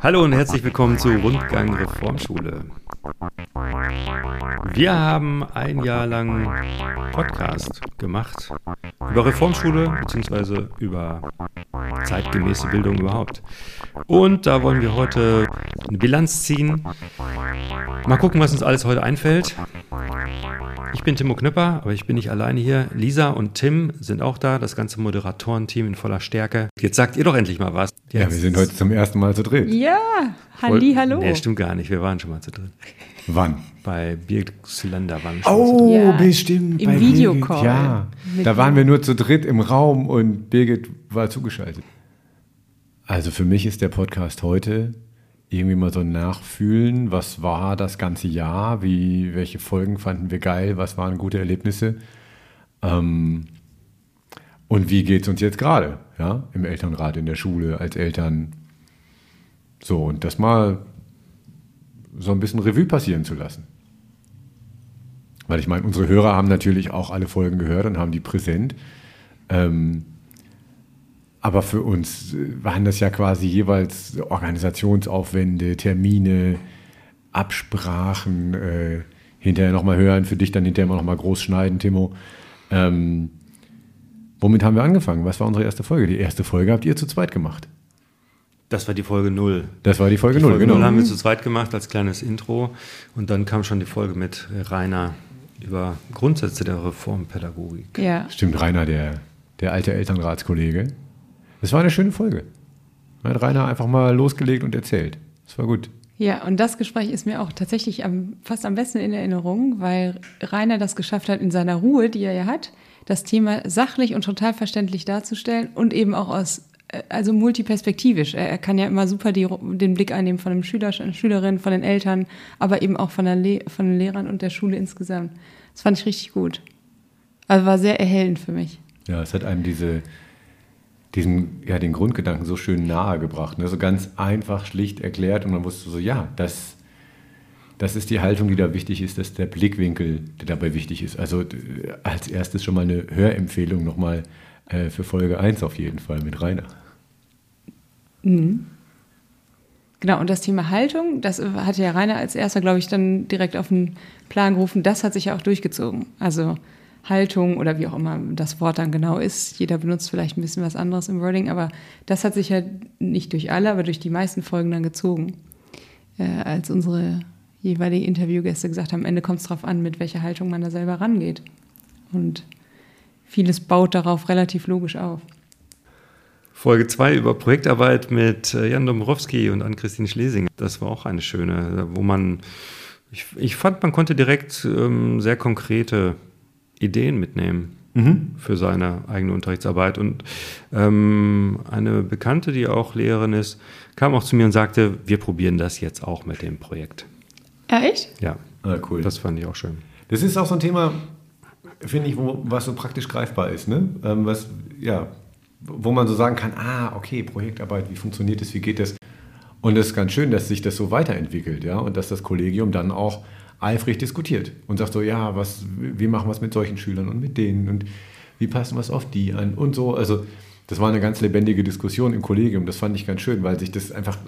Hallo und herzlich willkommen zu Rundgang Reformschule. Wir haben ein Jahr lang Podcast gemacht über Reformschule bzw. über zeitgemäße Bildung überhaupt. Und da wollen wir heute eine Bilanz ziehen. Mal gucken, was uns alles heute einfällt. Ich bin Timo Knüpper, aber ich bin nicht alleine hier. Lisa und Tim sind auch da, das ganze Moderatorenteam in voller Stärke. Jetzt sagt ihr doch endlich mal was. Jetzt. Ja, wir sind heute zum ersten Mal zu dritt. Ja, Halli, hallo. Nee, stimmt gar nicht. Wir waren schon mal zu dritt. Wann? Bei Birkzylinder waren wir schon Oh, ja, bestimmt. Im Videocall. Ja, da waren wir nur zu dritt im Raum und Birgit war zugeschaltet. Also für mich ist der Podcast heute irgendwie mal so nachfühlen, was war das ganze Jahr, wie, welche Folgen fanden wir geil, was waren gute Erlebnisse ähm, und wie geht es uns jetzt gerade, ja, im Elternrat, in der Schule, als Eltern. So, und das mal so ein bisschen Revue passieren zu lassen. Weil ich meine, unsere Hörer haben natürlich auch alle Folgen gehört und haben die präsent. Ähm, aber für uns äh, waren das ja quasi jeweils Organisationsaufwände, Termine, Absprachen, äh, hinterher nochmal hören, für dich dann hinterher nochmal groß schneiden, Timo. Ähm, womit haben wir angefangen? Was war unsere erste Folge? Die erste Folge habt ihr zu zweit gemacht. Das war die Folge 0. Das war die Folge 0, genau. 0 haben wir zu zweit gemacht als kleines Intro und dann kam schon die Folge mit Rainer über Grundsätze der Reformpädagogik. Ja. Stimmt, Rainer, der, der alte Elternratskollege. Es war eine schöne Folge. Hat Rainer einfach mal losgelegt und erzählt. Das war gut. Ja, und das Gespräch ist mir auch tatsächlich am, fast am besten in Erinnerung, weil Rainer das geschafft hat, in seiner Ruhe, die er ja hat, das Thema sachlich und total verständlich darzustellen und eben auch aus, äh, also multiperspektivisch. Er, kann ja immer super die, den Blick einnehmen von dem Schüler, Schülerin, von den Eltern, aber eben auch von, der von den Lehrern und der Schule insgesamt. Das fand ich richtig gut. Also war sehr erhellend für mich. Ja, es hat einem diese, diesen, ja, den Grundgedanken so schön nahe gebracht. Ne? So ganz einfach, schlicht erklärt und man wusste so, ja, das, das ist die Haltung, die da wichtig ist, das ist der Blickwinkel, der dabei wichtig ist. Also als erstes schon mal eine Hörempfehlung nochmal äh, für Folge 1 auf jeden Fall mit Rainer. Mhm. Genau, und das Thema Haltung, das hatte ja Rainer als erster, glaube ich, dann direkt auf den Plan gerufen. Das hat sich ja auch durchgezogen. Also Haltung oder wie auch immer das Wort dann genau ist. Jeder benutzt vielleicht ein bisschen was anderes im Wording, aber das hat sich ja nicht durch alle, aber durch die meisten Folgen dann gezogen. Äh, als unsere jeweiligen Interviewgäste gesagt haben, am Ende kommt es darauf an, mit welcher Haltung man da selber rangeht. Und vieles baut darauf relativ logisch auf. Folge 2 über Projektarbeit mit äh, Jan Dombrowski und Ann-Christine Schlesinger. Das war auch eine schöne, wo man, ich, ich fand, man konnte direkt ähm, sehr konkrete Ideen mitnehmen mhm. für seine eigene Unterrichtsarbeit. Und ähm, eine Bekannte, die auch Lehrerin ist, kam auch zu mir und sagte, wir probieren das jetzt auch mit dem Projekt. Ja, echt? Ja. Ah, cool. Das fand ich auch schön. Das ist auch so ein Thema, finde ich, wo, was so praktisch greifbar ist. Ne? Ähm, was, ja, wo man so sagen kann, ah, okay, Projektarbeit, wie funktioniert das, wie geht das? Und es ist ganz schön, dass sich das so weiterentwickelt, ja, und dass das Kollegium dann auch eifrig diskutiert und sagt so, ja, was, wie machen wir es mit solchen Schülern und mit denen und wie passen wir es auf die an und so. Also das war eine ganz lebendige Diskussion im Kollegium. Das fand ich ganz schön, weil sich das einfach,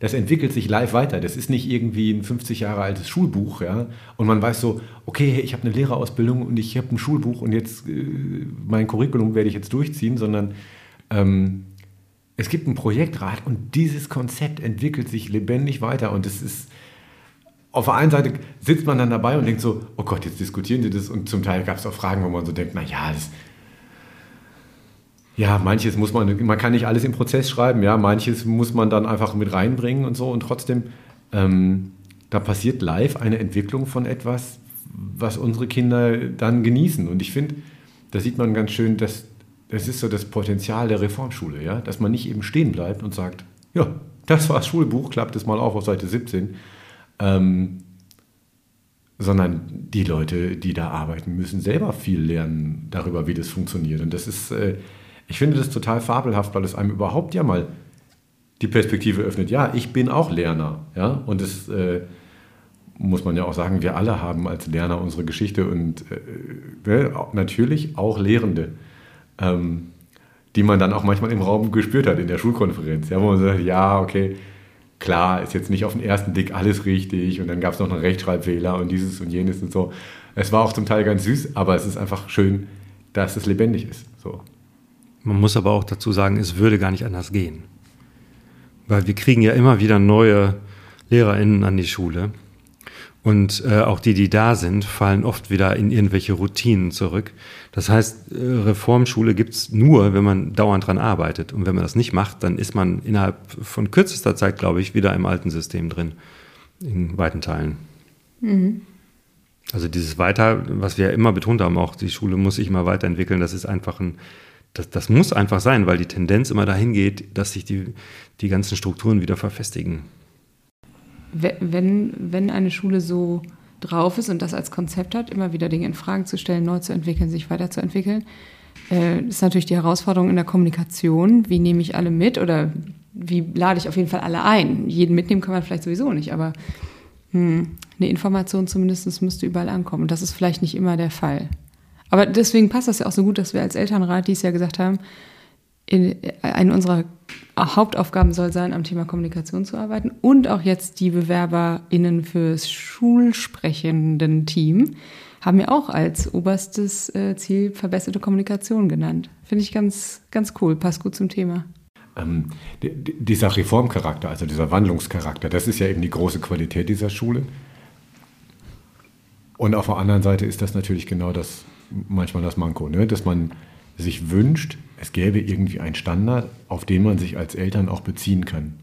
das entwickelt sich live weiter. Das ist nicht irgendwie ein 50 Jahre altes Schulbuch, ja. Und man weiß so, okay, ich habe eine Lehrerausbildung und ich habe ein Schulbuch und jetzt äh, mein Curriculum werde ich jetzt durchziehen, sondern ähm, es gibt einen Projektrat und dieses Konzept entwickelt sich lebendig weiter und es ist auf der einen Seite sitzt man dann dabei und denkt so, oh Gott, jetzt diskutieren die das. Und zum Teil gab es auch Fragen, wo man so denkt, naja, das, ja, manches muss man, man kann nicht alles im Prozess schreiben, ja, manches muss man dann einfach mit reinbringen und so. Und trotzdem, ähm, da passiert live eine Entwicklung von etwas, was unsere Kinder dann genießen. Und ich finde, da sieht man ganz schön, dass das ist so das Potenzial der Reformschule, ja, dass man nicht eben stehen bleibt und sagt, ja, das war das Schulbuch, klappt es mal auf auf Seite 17 ähm, sondern die Leute, die da arbeiten, müssen selber viel lernen darüber, wie das funktioniert. Und das ist, äh, ich finde das total fabelhaft, weil es einem überhaupt ja mal die Perspektive öffnet. Ja, ich bin auch Lerner. Ja? Und das äh, muss man ja auch sagen, wir alle haben als Lerner unsere Geschichte und äh, ne, natürlich auch Lehrende. Ähm, die man dann auch manchmal im Raum gespürt hat in der Schulkonferenz. Ja, wo man sagt, ja, okay, klar, ist jetzt nicht auf den ersten Blick alles richtig und dann gab es noch einen Rechtschreibfehler und dieses und jenes und so. Es war auch zum Teil ganz süß, aber es ist einfach schön, dass es lebendig ist. So. Man muss aber auch dazu sagen, es würde gar nicht anders gehen. Weil wir kriegen ja immer wieder neue LehrerInnen an die Schule. Und äh, auch die, die da sind, fallen oft wieder in irgendwelche Routinen zurück. Das heißt, äh, Reformschule gibt's nur, wenn man dauernd dran arbeitet. Und wenn man das nicht macht, dann ist man innerhalb von kürzester Zeit, glaube ich, wieder im alten System drin. In weiten Teilen. Mhm. Also dieses Weiter, was wir ja immer betont haben, auch die Schule muss sich immer weiterentwickeln, das ist einfach ein, das, das muss einfach sein, weil die Tendenz immer dahin geht, dass sich die, die ganzen Strukturen wieder verfestigen. Wenn, wenn eine Schule so drauf ist und das als Konzept hat, immer wieder Dinge in Frage zu stellen, neu zu entwickeln, sich weiterzuentwickeln, äh, ist natürlich die Herausforderung in der Kommunikation. Wie nehme ich alle mit oder wie lade ich auf jeden Fall alle ein? Jeden mitnehmen kann man vielleicht sowieso nicht, aber hm, eine Information zumindest müsste überall ankommen. Und das ist vielleicht nicht immer der Fall. Aber deswegen passt das ja auch so gut, dass wir als Elternrat dies ja gesagt haben, in, eine unserer Hauptaufgaben soll sein, am Thema Kommunikation zu arbeiten und auch jetzt die BewerberInnen fürs schulsprechenden Team haben ja auch als oberstes äh, Ziel verbesserte Kommunikation genannt. Finde ich ganz, ganz cool, passt gut zum Thema. Ähm, dieser Reformcharakter, also dieser Wandlungscharakter, das ist ja eben die große Qualität dieser Schule. Und auf der anderen Seite ist das natürlich genau das, manchmal das Manko, ne? dass man sich wünscht, es gäbe irgendwie einen Standard, auf den man sich als Eltern auch beziehen kann.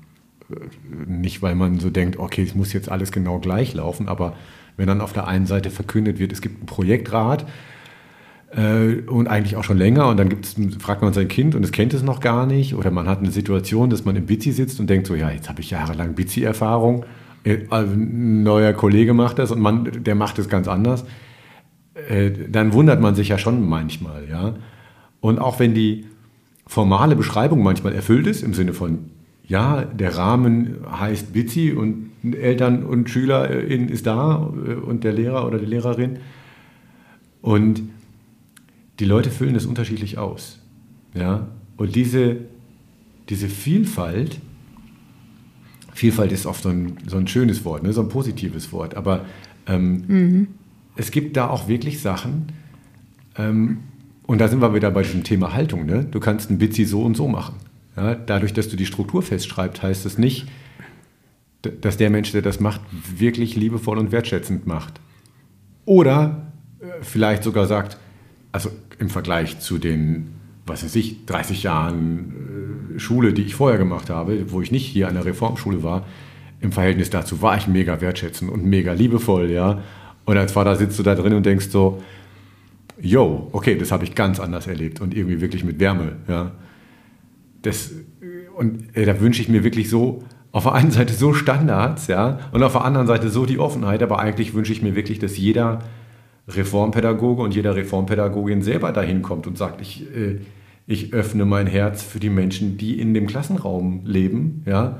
Nicht, weil man so denkt, okay, es muss jetzt alles genau gleich laufen, aber wenn dann auf der einen Seite verkündet wird, es gibt einen Projektrat äh, und eigentlich auch schon länger und dann gibt's, fragt man sein Kind und es kennt es noch gar nicht oder man hat eine Situation, dass man im Bizi sitzt und denkt so, ja, jetzt habe ich jahrelang Bizi-Erfahrung, äh, also ein neuer Kollege macht das und man, der macht es ganz anders, äh, dann wundert man sich ja schon manchmal, ja. Und auch wenn die formale Beschreibung manchmal erfüllt ist, im Sinne von, ja, der Rahmen heißt Bizi und Eltern und Schülerin ist da äh, und der Lehrer oder die Lehrerin. Und die Leute füllen das unterschiedlich aus. Ja? Und diese, diese Vielfalt, Vielfalt ist oft so ein, so ein schönes Wort, ne? so ein positives Wort, aber ähm, mhm. es gibt da auch wirklich Sachen, ähm, und da sind wir wieder bei diesem Thema Haltung. Ne? Du kannst ein Bitsi so und so machen. Ja? Dadurch, dass du die Struktur festschreibst, heißt es das nicht, dass der Mensch, der das macht, wirklich liebevoll und wertschätzend macht. Oder äh, vielleicht sogar sagt, also im Vergleich zu den, was weiß ich, 30 Jahren äh, Schule, die ich vorher gemacht habe, wo ich nicht hier an der Reformschule war, im Verhältnis dazu war ich mega wertschätzend und mega liebevoll, ja. Und als Vater sitzt du da drin und denkst so, yo, okay, das habe ich ganz anders erlebt und irgendwie wirklich mit Wärme. Ja. Das, und ey, da wünsche ich mir wirklich so, auf der einen Seite so Standards, ja, und auf der anderen Seite so die Offenheit, aber eigentlich wünsche ich mir wirklich, dass jeder Reformpädagoge und jeder Reformpädagogin selber dahin kommt und sagt, ich, äh, ich öffne mein Herz für die Menschen, die in dem Klassenraum leben, ja,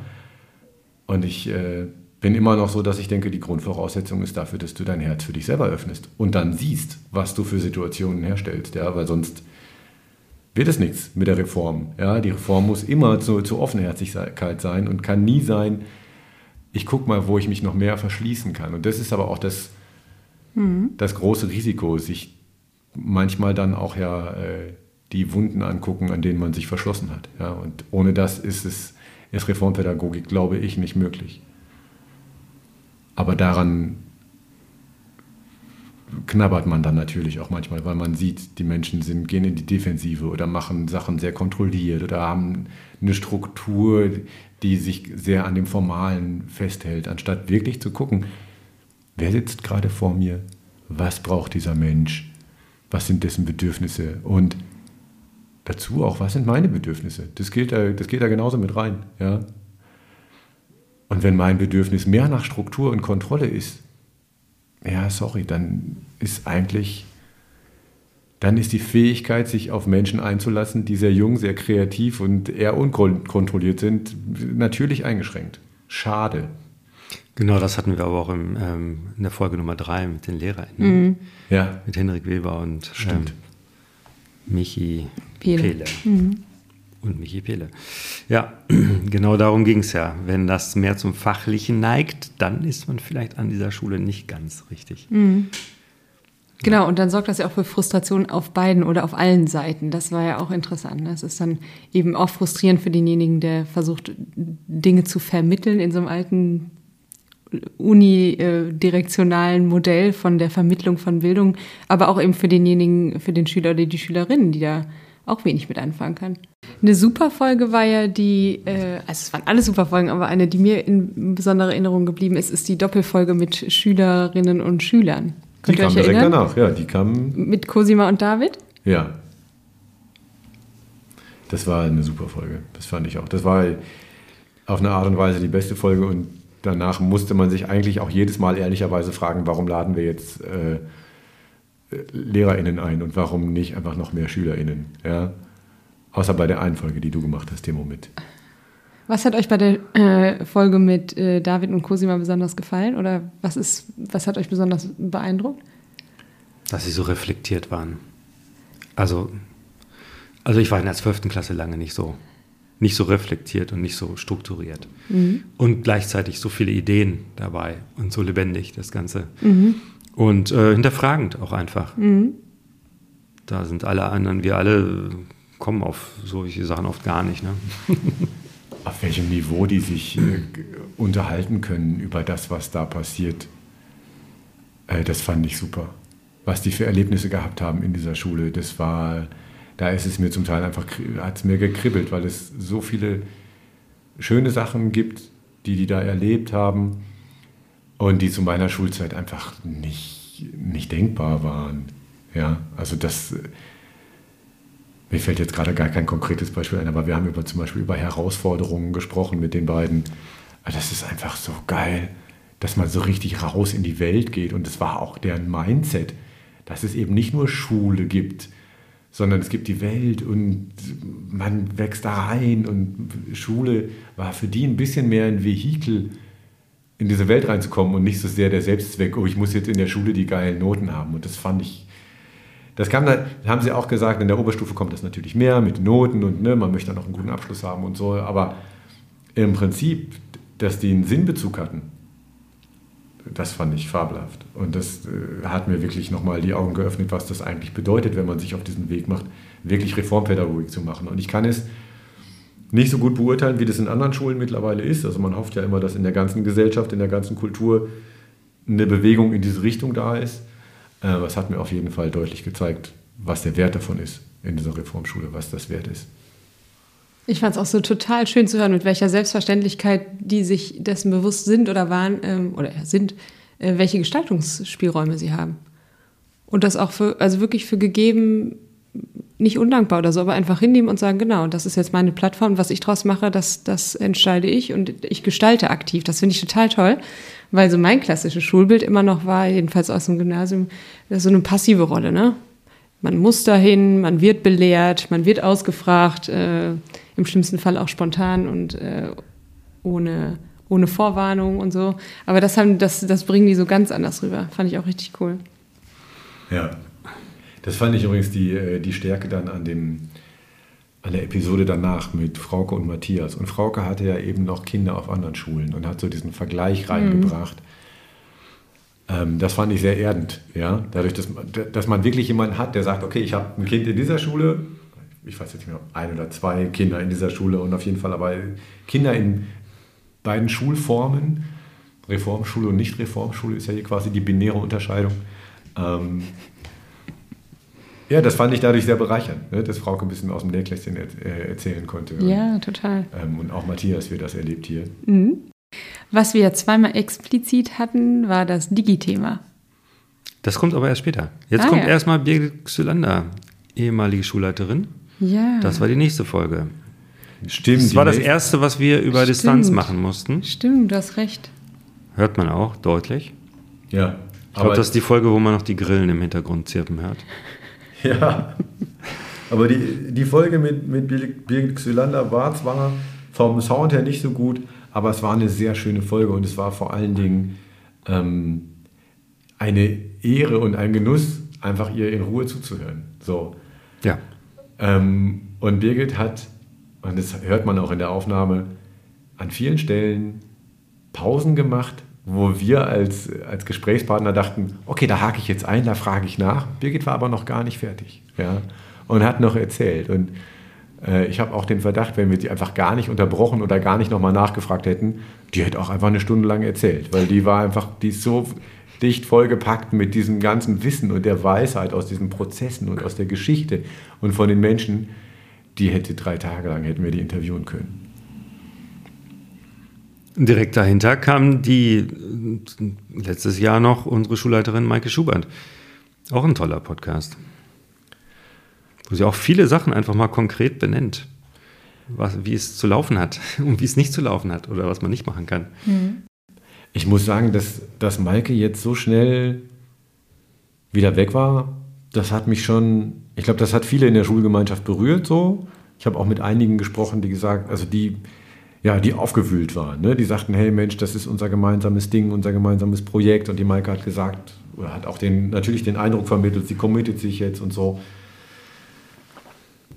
und ich äh, bin immer noch so, dass ich denke, die Grundvoraussetzung ist dafür, dass du dein Herz für dich selber öffnest und dann siehst, was du für Situationen herstellst, ja, weil sonst wird es nichts mit der Reform. Ja, die Reform muss immer zur, zur Offenherzigkeit sein und kann nie sein, ich gucke mal, wo ich mich noch mehr verschließen kann. Und das ist aber auch das, mhm. das große Risiko, sich manchmal dann auch ja äh, die Wunden angucken, an denen man sich verschlossen hat. Ja, und ohne das ist es, ist Reformpädagogik, glaube ich, nicht möglich. Aber daran knabbert man dann natürlich auch manchmal, weil man sieht, die Menschen sind, gehen in die Defensive oder machen Sachen sehr kontrolliert oder haben eine Struktur, die sich sehr an dem Formalen festhält, anstatt wirklich zu gucken, wer sitzt gerade vor mir, was braucht dieser Mensch, was sind dessen Bedürfnisse und dazu auch, was sind meine Bedürfnisse. Das, gilt da, das geht da genauso mit rein. Ja? Und wenn mein Bedürfnis mehr nach Struktur und Kontrolle ist, ja, sorry, dann ist eigentlich, dann ist die Fähigkeit, sich auf Menschen einzulassen, die sehr jung, sehr kreativ und eher unkontrolliert sind, natürlich eingeschränkt. Schade. Genau, das hatten wir aber auch im, ähm, in der Folge Nummer drei mit den LehrerInnen. Mhm. Ja. Mit Henrik Weber und ähm, Michi Pele. Pele. Mhm. Und Michi Pehle. Ja, genau darum ging es ja. Wenn das mehr zum Fachlichen neigt, dann ist man vielleicht an dieser Schule nicht ganz richtig. Mhm. Genau, und dann sorgt das ja auch für Frustration auf beiden oder auf allen Seiten. Das war ja auch interessant. Das ist dann eben auch frustrierend für denjenigen, der versucht, Dinge zu vermitteln in so einem alten unidirektionalen Modell von der Vermittlung von Bildung, aber auch eben für denjenigen, für den Schüler oder die Schülerinnen, die da auch wenig mit anfangen kann. Eine super Folge war ja die, äh, also es waren alle super Folgen, aber eine, die mir in besonderer Erinnerung geblieben ist, ist die Doppelfolge mit Schülerinnen und Schülern. Könnt die kam direkt erinnern? danach, ja, die kam. Mit Cosima und David? Ja. Das war eine super Folge, das fand ich auch. Das war auf eine Art und Weise die beste Folge und danach musste man sich eigentlich auch jedes Mal ehrlicherweise fragen, warum laden wir jetzt äh, LehrerInnen ein und warum nicht einfach noch mehr SchülerInnen? Ja? Außer bei der einen Folge, die du gemacht hast, Demo mit. Was hat euch bei der äh, Folge mit äh, David und Cosima besonders gefallen? Oder was, ist, was hat euch besonders beeindruckt? Dass sie so reflektiert waren. Also, also ich war in der 12. Klasse lange nicht so nicht so reflektiert und nicht so strukturiert. Mhm. Und gleichzeitig so viele Ideen dabei und so lebendig das Ganze. Mhm. Und äh, hinterfragend auch einfach. Mhm. Da sind alle anderen, wir alle kommen auf solche Sachen oft gar nicht. Ne? auf welchem Niveau die sich äh, unterhalten können über das, was da passiert, äh, das fand ich super. Was die für Erlebnisse gehabt haben in dieser Schule, das war da ist es mir zum Teil einfach, hat es mir gekribbelt, weil es so viele schöne Sachen gibt, die die da erlebt haben und die zu meiner Schulzeit einfach nicht, nicht denkbar waren. Ja, also das, mir fällt jetzt gerade gar kein konkretes Beispiel ein, aber wir haben über, zum Beispiel über Herausforderungen gesprochen mit den beiden. Das ist einfach so geil, dass man so richtig raus in die Welt geht und das war auch deren Mindset, dass es eben nicht nur Schule gibt, sondern es gibt die Welt und man wächst da rein und Schule war für die ein bisschen mehr ein Vehikel, in diese Welt reinzukommen und nicht so sehr der Selbstzweck, oh, ich muss jetzt in der Schule die geilen Noten haben. Und das fand ich, das kam dann, haben sie auch gesagt, in der Oberstufe kommt das natürlich mehr mit Noten und ne, man möchte dann auch einen guten Abschluss haben und so, aber im Prinzip, dass die einen Sinnbezug hatten, das fand ich fabelhaft. Und das äh, hat mir wirklich nochmal die Augen geöffnet, was das eigentlich bedeutet, wenn man sich auf diesen Weg macht, wirklich Reformpädagogik zu machen. Und ich kann es nicht so gut beurteilen, wie das in anderen Schulen mittlerweile ist. Also man hofft ja immer, dass in der ganzen Gesellschaft, in der ganzen Kultur eine Bewegung in diese Richtung da ist. Äh, aber es hat mir auf jeden Fall deutlich gezeigt, was der Wert davon ist in dieser Reformschule, was das wert ist. Ich fand es auch so total schön zu hören, mit welcher Selbstverständlichkeit die sich dessen bewusst sind oder waren ähm, oder sind, äh, welche Gestaltungsspielräume sie haben. Und das auch für, also wirklich für gegeben, nicht undankbar oder so, aber einfach hinnehmen und sagen, genau, das ist jetzt meine Plattform, was ich draus mache, das, das entscheide ich und ich gestalte aktiv. Das finde ich total toll, weil so mein klassisches Schulbild immer noch war, jedenfalls aus dem Gymnasium, so eine passive Rolle, ne? Man muss dahin, man wird belehrt, man wird ausgefragt, äh, im schlimmsten Fall auch spontan und äh, ohne, ohne Vorwarnung und so. Aber das, haben, das, das bringen die so ganz anders rüber. Fand ich auch richtig cool. Ja, das fand ich übrigens die, äh, die Stärke dann an, dem, an der Episode danach mit Frauke und Matthias. Und Frauke hatte ja eben noch Kinder auf anderen Schulen und hat so diesen Vergleich reingebracht. Mhm. das fand ich sehr erdend, ja. Dadurch, dass, dass man wirklich jemanden hat, der sagt, okay, ich habe ein Kind in dieser Schule, ich weiß jetzt nicht mehr, ein oder zwei Kinder in dieser Schule und auf jeden Fall aber Kinder in beiden Schulformen, Reformschule und Nicht-Reformschule ist ja hier quasi die binäre Unterscheidung. Ähm, ja, das fand ich dadurch sehr bereichernd, ne, dass Frauke ein bisschen aus dem Nähkästchen er, äh, erzählen konnte. Ja, und, total. Ähm, und auch Matthias, wie das erlebt hier. Mhm. Was wir zweimal explizit hatten, war das Digi-Thema. Das kommt aber erst später. Jetzt ah, kommt ja. erstmal Birgit Xylander, ehemalige Schulleiterin. Ja. Das war die nächste Folge. Stimmt. Das war das erste, was wir über Stimmt. Distanz machen mussten. Stimmt, du hast recht. Hört man auch deutlich. Ja. Ich glaube, das ist die Folge, wo man noch die Grillen im Hintergrund zirpen hört. Ja. Aber die, die Folge mit, mit Birgit Xylander war zwar vom Sound her nicht so gut, aber es war eine sehr schöne Folge und es war vor allen Dingen ähm, eine Ehre und ein Genuss, einfach ihr in Ruhe zuzuhören. So. Ja. Ähm, und Birgit hat und das hört man auch in der Aufnahme, an vielen Stellen Pausen gemacht, wo wir als, als Gesprächspartner dachten, okay, da hake ich jetzt ein, da frage ich nach. Birgit war aber noch gar nicht fertig ja, und hat noch erzählt. Und äh, ich habe auch den Verdacht, wenn wir sie einfach gar nicht unterbrochen oder gar nicht nochmal nachgefragt hätten, die hätte auch einfach eine Stunde lang erzählt, weil die war einfach, die ist so dicht vollgepackt mit diesem ganzen Wissen und der Weisheit aus diesen Prozessen und aus der Geschichte und von den Menschen, die hätte drei Tage lang, hätten wir die interviewen können. Direkt dahinter kam die letztes Jahr noch unsere Schulleiterin Maike Schubert. Auch ein toller Podcast. Wo sie auch viele Sachen einfach mal konkret benennt. Was, wie es zu laufen hat und wie es nicht zu laufen hat oder was man nicht machen kann. Mhm. Ich muss sagen, dass, dass Maike jetzt so schnell wieder weg war, das hat mich schon, ich glaube, das hat viele in der Schulgemeinschaft berührt so. Ich habe auch mit einigen gesprochen, die gesagt, also die, ja, die aufgewühlt waren. Ne? Die sagten, hey Mensch, das ist unser gemeinsames Ding, unser gemeinsames Projekt. Und die Maike hat gesagt, oder hat auch den, natürlich den Eindruck vermittelt, sie committet sich jetzt und so.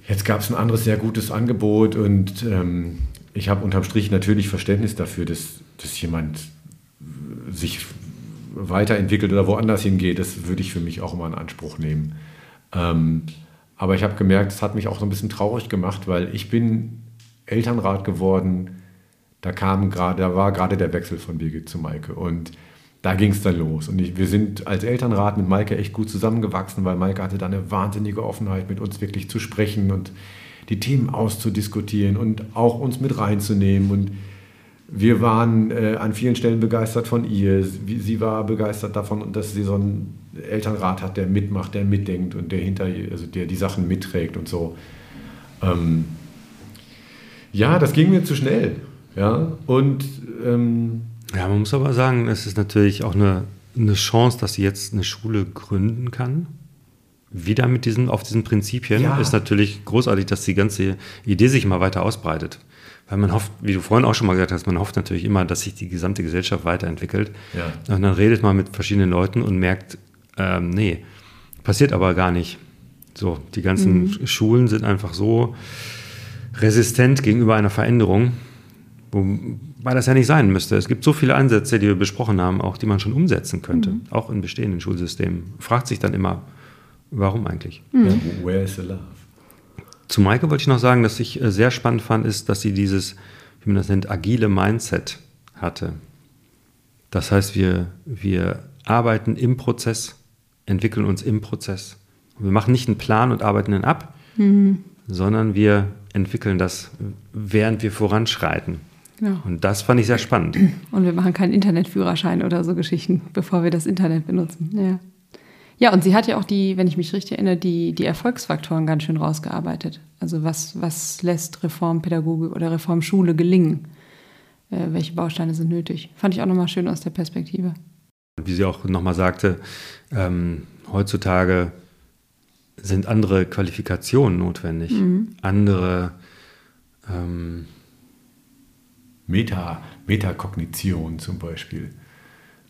Jetzt gab es ein anderes sehr gutes Angebot und ähm, ich habe unterm Strich natürlich Verständnis dafür, dass, dass jemand sich weiterentwickelt oder woanders hingeht. Das würde ich für mich auch immer in Anspruch nehmen. Ähm, aber ich habe gemerkt, es hat mich auch so ein bisschen traurig gemacht, weil ich bin Elternrat geworden. Da kam gerade, da war gerade der Wechsel von Birgit zu Maike und da ging es dann los. Und ich, wir sind als Elternrat mit Maike echt gut zusammengewachsen, weil Maike hatte da eine wahnsinnige Offenheit, mit uns wirklich zu sprechen und die Themen auszudiskutieren und auch uns mit reinzunehmen. Und wir waren äh, an vielen Stellen begeistert von ihr. Sie war begeistert davon, dass sie so einen Elternrat hat, der mitmacht, der mitdenkt und der hinter, also der die Sachen mitträgt und so. Ähm, ja, das ging mir zu schnell. Ja, und. Ähm, ja, man muss aber sagen, es ist natürlich auch eine, eine Chance, dass sie jetzt eine Schule gründen kann. Wieder mit diesen, auf diesen Prinzipien ja. ist natürlich großartig, dass die ganze Idee sich mal weiter ausbreitet. Weil man hofft, wie du vorhin auch schon mal gesagt hast, man hofft natürlich immer, dass sich die gesamte Gesellschaft weiterentwickelt. Ja. Und dann redet man mit verschiedenen Leuten und merkt, ähm, nee, passiert aber gar nicht. So, die ganzen mhm. Schulen sind einfach so resistent gegenüber einer Veränderung, wobei das ja nicht sein müsste. Es gibt so viele Ansätze, die wir besprochen haben, auch die man schon umsetzen könnte, mhm. auch in bestehenden Schulsystemen. Fragt sich dann immer, warum eigentlich? Mhm. Where is the love? Zu Maike wollte ich noch sagen, dass ich äh, sehr spannend fand, ist, dass sie dieses, wie man das nennt, agile Mindset hatte. Das heißt, wir, wir arbeiten im Prozess, entwickeln uns im Prozess. Wir machen nicht einen Plan und arbeiten ihn ab, mhm. sondern wir entwickeln das, während wir voranschreiten. Genau. Und das fand ich sehr spannend. Und wir machen keinen Internetführerschein oder so Geschichten, bevor wir das Internet benutzen. Ja. ja, und sie hat ja auch die, wenn ich mich richtig erinnere, die, die Erfolgsfaktoren ganz schön rausgearbeitet. Also was, was lässt Reformpädagogik oder Reformschule gelingen? Äh, welche Bausteine sind nötig? Fand ich auch nochmal schön aus der Perspektive. Wie sie auch nochmal sagte, ähm, heutzutage sind andere Qualifikationen notwendig, mhm. andere ähm, Meta, Metakognition zum Beispiel.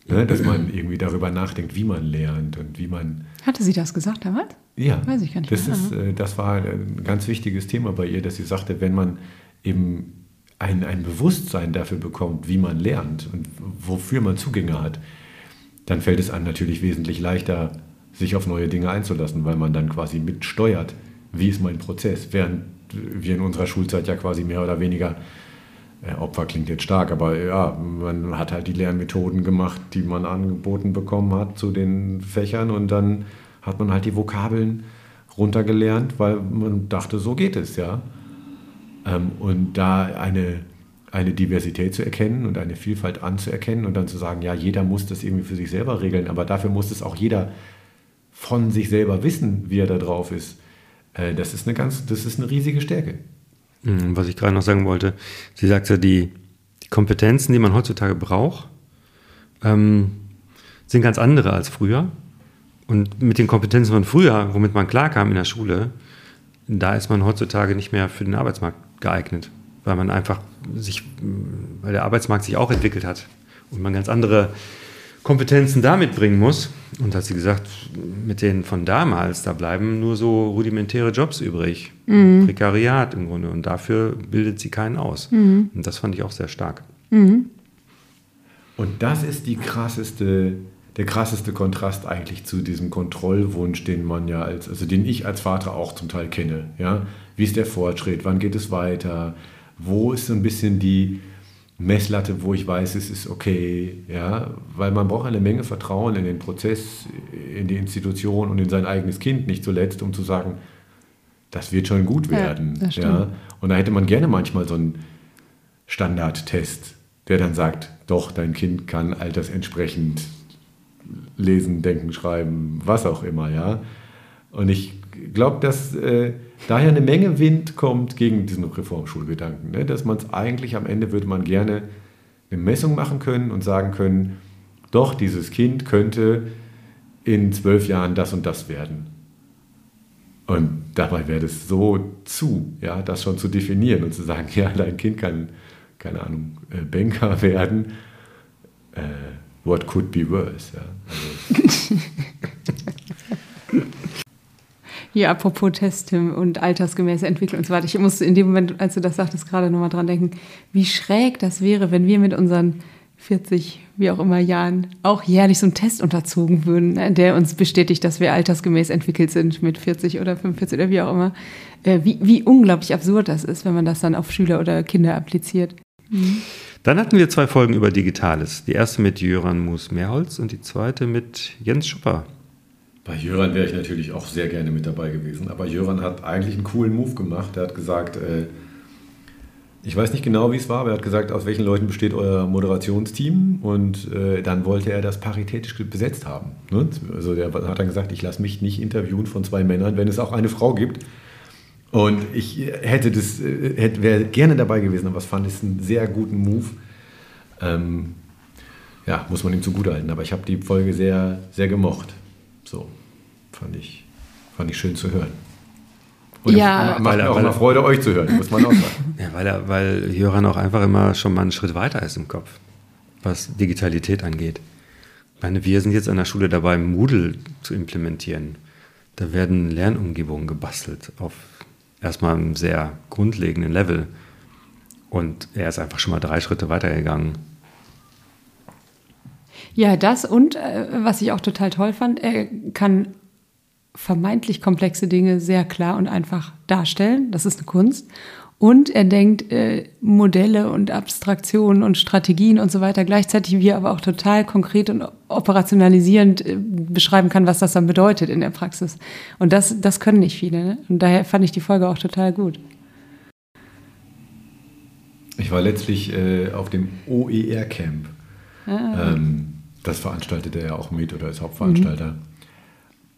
Ne, dass man irgendwie darüber nachdenkt, wie man lernt und wie man. Hatte sie das gesagt damals? Ja. Weiß ich gar nicht. Das, ist, äh, das war ein ganz wichtiges Thema bei ihr, dass sie sagte, wenn man eben ein, ein Bewusstsein dafür bekommt, wie man lernt und wofür man Zugänge hat, dann fällt es einem natürlich wesentlich leichter, sich auf neue Dinge einzulassen, weil man dann quasi mitsteuert, wie ist mein Prozess, während wir in unserer Schulzeit ja quasi mehr oder weniger, äh, Opfer klingt jetzt stark, aber ja, man hat halt die Lernmethoden gemacht, die man angeboten bekommen hat zu den Fächern und dann hat man halt die Vokabeln runtergelernt, weil man dachte, so geht es, ja. Ähm, und da eine, eine Diversität zu erkennen und eine Vielfalt anzuerkennen und dann zu sagen, ja, jeder muss das irgendwie für sich selber regeln, aber dafür muss es auch jeder von sich selber wissen, wie er da drauf ist, äh, das ist eine ganz, das ist eine riesige Stärke. Hm, was ich gerade noch sagen wollte, sie sagt ja, die, die Kompetenzen, die man heutzutage braucht, ähm, sind ganz andere als früher. Und mit den Kompetenzen von früher, womit man klarkam in der Schule, da ist man heutzutage nicht mehr für den Arbeitsmarkt geeignet, weil man einfach sich, weil der Arbeitsmarkt sich auch entwickelt hat und man ganz andere Kompetenzen da mitbringen muss. Und hat sie gesagt, mit denen von damals, da bleiben nur so rudimentäre Jobs übrig. Mhm. Prekariat im Grunde. Und dafür bildet sie keinen aus. Mhm. Und das fand ich auch sehr stark. Mhm. Und das ist die krasseste, der krasseste Kontrast eigentlich zu diesem Kontrollwunsch, den man ja als, also den ich als Vater auch zum Teil kenne. Ja? Wie ist der Fortschritt? Wann geht es weiter? Wo ist so ein bisschen die Messlatte, wo ich weiß, es ist okay, ja, weil man braucht eine Menge Vertrauen in den Prozess, in die Institution und in sein eigenes Kind, nicht zuletzt, um zu sagen, das wird schon gut werden. Ja, ja. Und da hätte man gerne manchmal so einen Standardtest, der dann sagt, doch, dein Kind kann altersentsprechend lesen, denken, schreiben, was auch immer, ja. Und ich glaube, dass äh, daher eine Menge Wind kommt gegen diesen Reformschulgedanken. Ne? Dass man es eigentlich am Ende würde man gerne eine Messung machen können und sagen können, doch, dieses Kind könnte in zwölf Jahren das und das werden. Und dabei wäre es so zu, ja, das schon zu definieren und zu sagen, ja, dein Kind kann, keine Ahnung, äh, Banker werden. Äh, what could be worse? Ja? Also, Hier, apropos Test und altersgemäße Entwicklung und so weiter. Ich musste in dem Moment, als du das sagtest, gerade nochmal dran denken, wie schräg das wäre, wenn wir mit unseren 40, wie auch immer Jahren auch jährlich so einen Test unterzogen würden, ne, der uns bestätigt, dass wir altersgemäß entwickelt sind mit 40 oder 45 oder wie auch immer. Äh, wie, wie unglaublich absurd das ist, wenn man das dann auf Schüler oder Kinder appliziert. Mhm. Dann hatten wir zwei Folgen über Digitales. Die erste mit Jöran Moos-Mehrholz und die zweite mit Jens Schupper. Bei Jöran wäre ich natürlich auch sehr gerne mit dabei gewesen. Aber Jöran hat eigentlich einen coolen Move gemacht. Er hat gesagt, äh, ich weiß nicht genau, wie es war, aber er hat gesagt, aus welchen Leuten besteht euer Moderationsteam? Und äh, dann wollte er das paritätisch besetzt haben. Ne? Also er hat dann gesagt, ich lasse mich nicht interviewen von zwei Männern, wenn es auch eine Frau gibt. Und ich hätte das, äh, hätte, wäre gerne dabei gewesen, aber ich fand es einen sehr guten Move. Ähm, ja, muss man ihm zugutehalten. Aber ich habe die Folge sehr, sehr gemocht. So, fand ich, fand ich schön zu hören. Und ja, macht mir auch mal Freude, euch zu hören, muss man auch sagen. Ja, weil, er, weil Jöran auch einfach immer schon mal einen Schritt weiter ist im Kopf, was Digitalität angeht. Ich meine, wir sind jetzt an der Schule dabei, Moodle zu implementieren. Da werden Lernumgebungen gebastelt auf erstmal einem sehr grundlegenden Level. Und er ist einfach schon mal drei Schritte weitergegangen. Ja, das und äh, was ich auch total toll fand, er kann vermeintlich komplexe Dinge sehr klar und einfach darstellen. Das ist eine Kunst. Und er denkt äh, Modelle und Abstraktionen und Strategien und so weiter gleichzeitig, wie er aber auch total konkret und operationalisierend äh, beschreiben kann, was das dann bedeutet in der Praxis. Und das, das können nicht viele. Ne? Und daher fand ich die Folge auch total gut. Ich war letztlich äh, auf dem OER-Camp. Ah. Ähm, das veranstaltet er ja auch mit oder ist Hauptveranstalter. Mhm.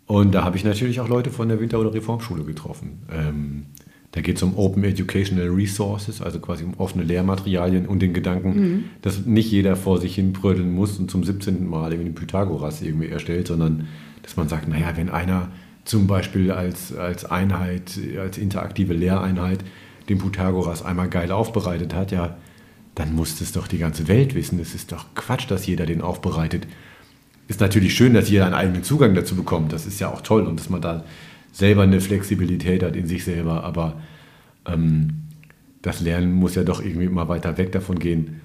Und da habe ich natürlich auch Leute von der Winter- oder Reformschule getroffen. Ähm, da geht es um Open Educational Resources, also quasi um offene Lehrmaterialien und den Gedanken, mhm. dass nicht jeder vor sich hin brödeln muss und zum 17. Mal irgendwie Pythagoras irgendwie erstellt, sondern dass man sagt, naja, wenn einer zum Beispiel als, als Einheit, als interaktive Lehreinheit den Pythagoras einmal geil aufbereitet hat, ja, dann muss das doch die ganze Welt wissen. Es ist doch Quatsch, dass jeder den aufbereitet. Ist natürlich schön, dass jeder einen eigenen Zugang dazu bekommt. Das ist ja auch toll und dass man da selber eine Flexibilität hat in sich selber. Aber ähm, das Lernen muss ja doch irgendwie mal weiter weg davon gehen,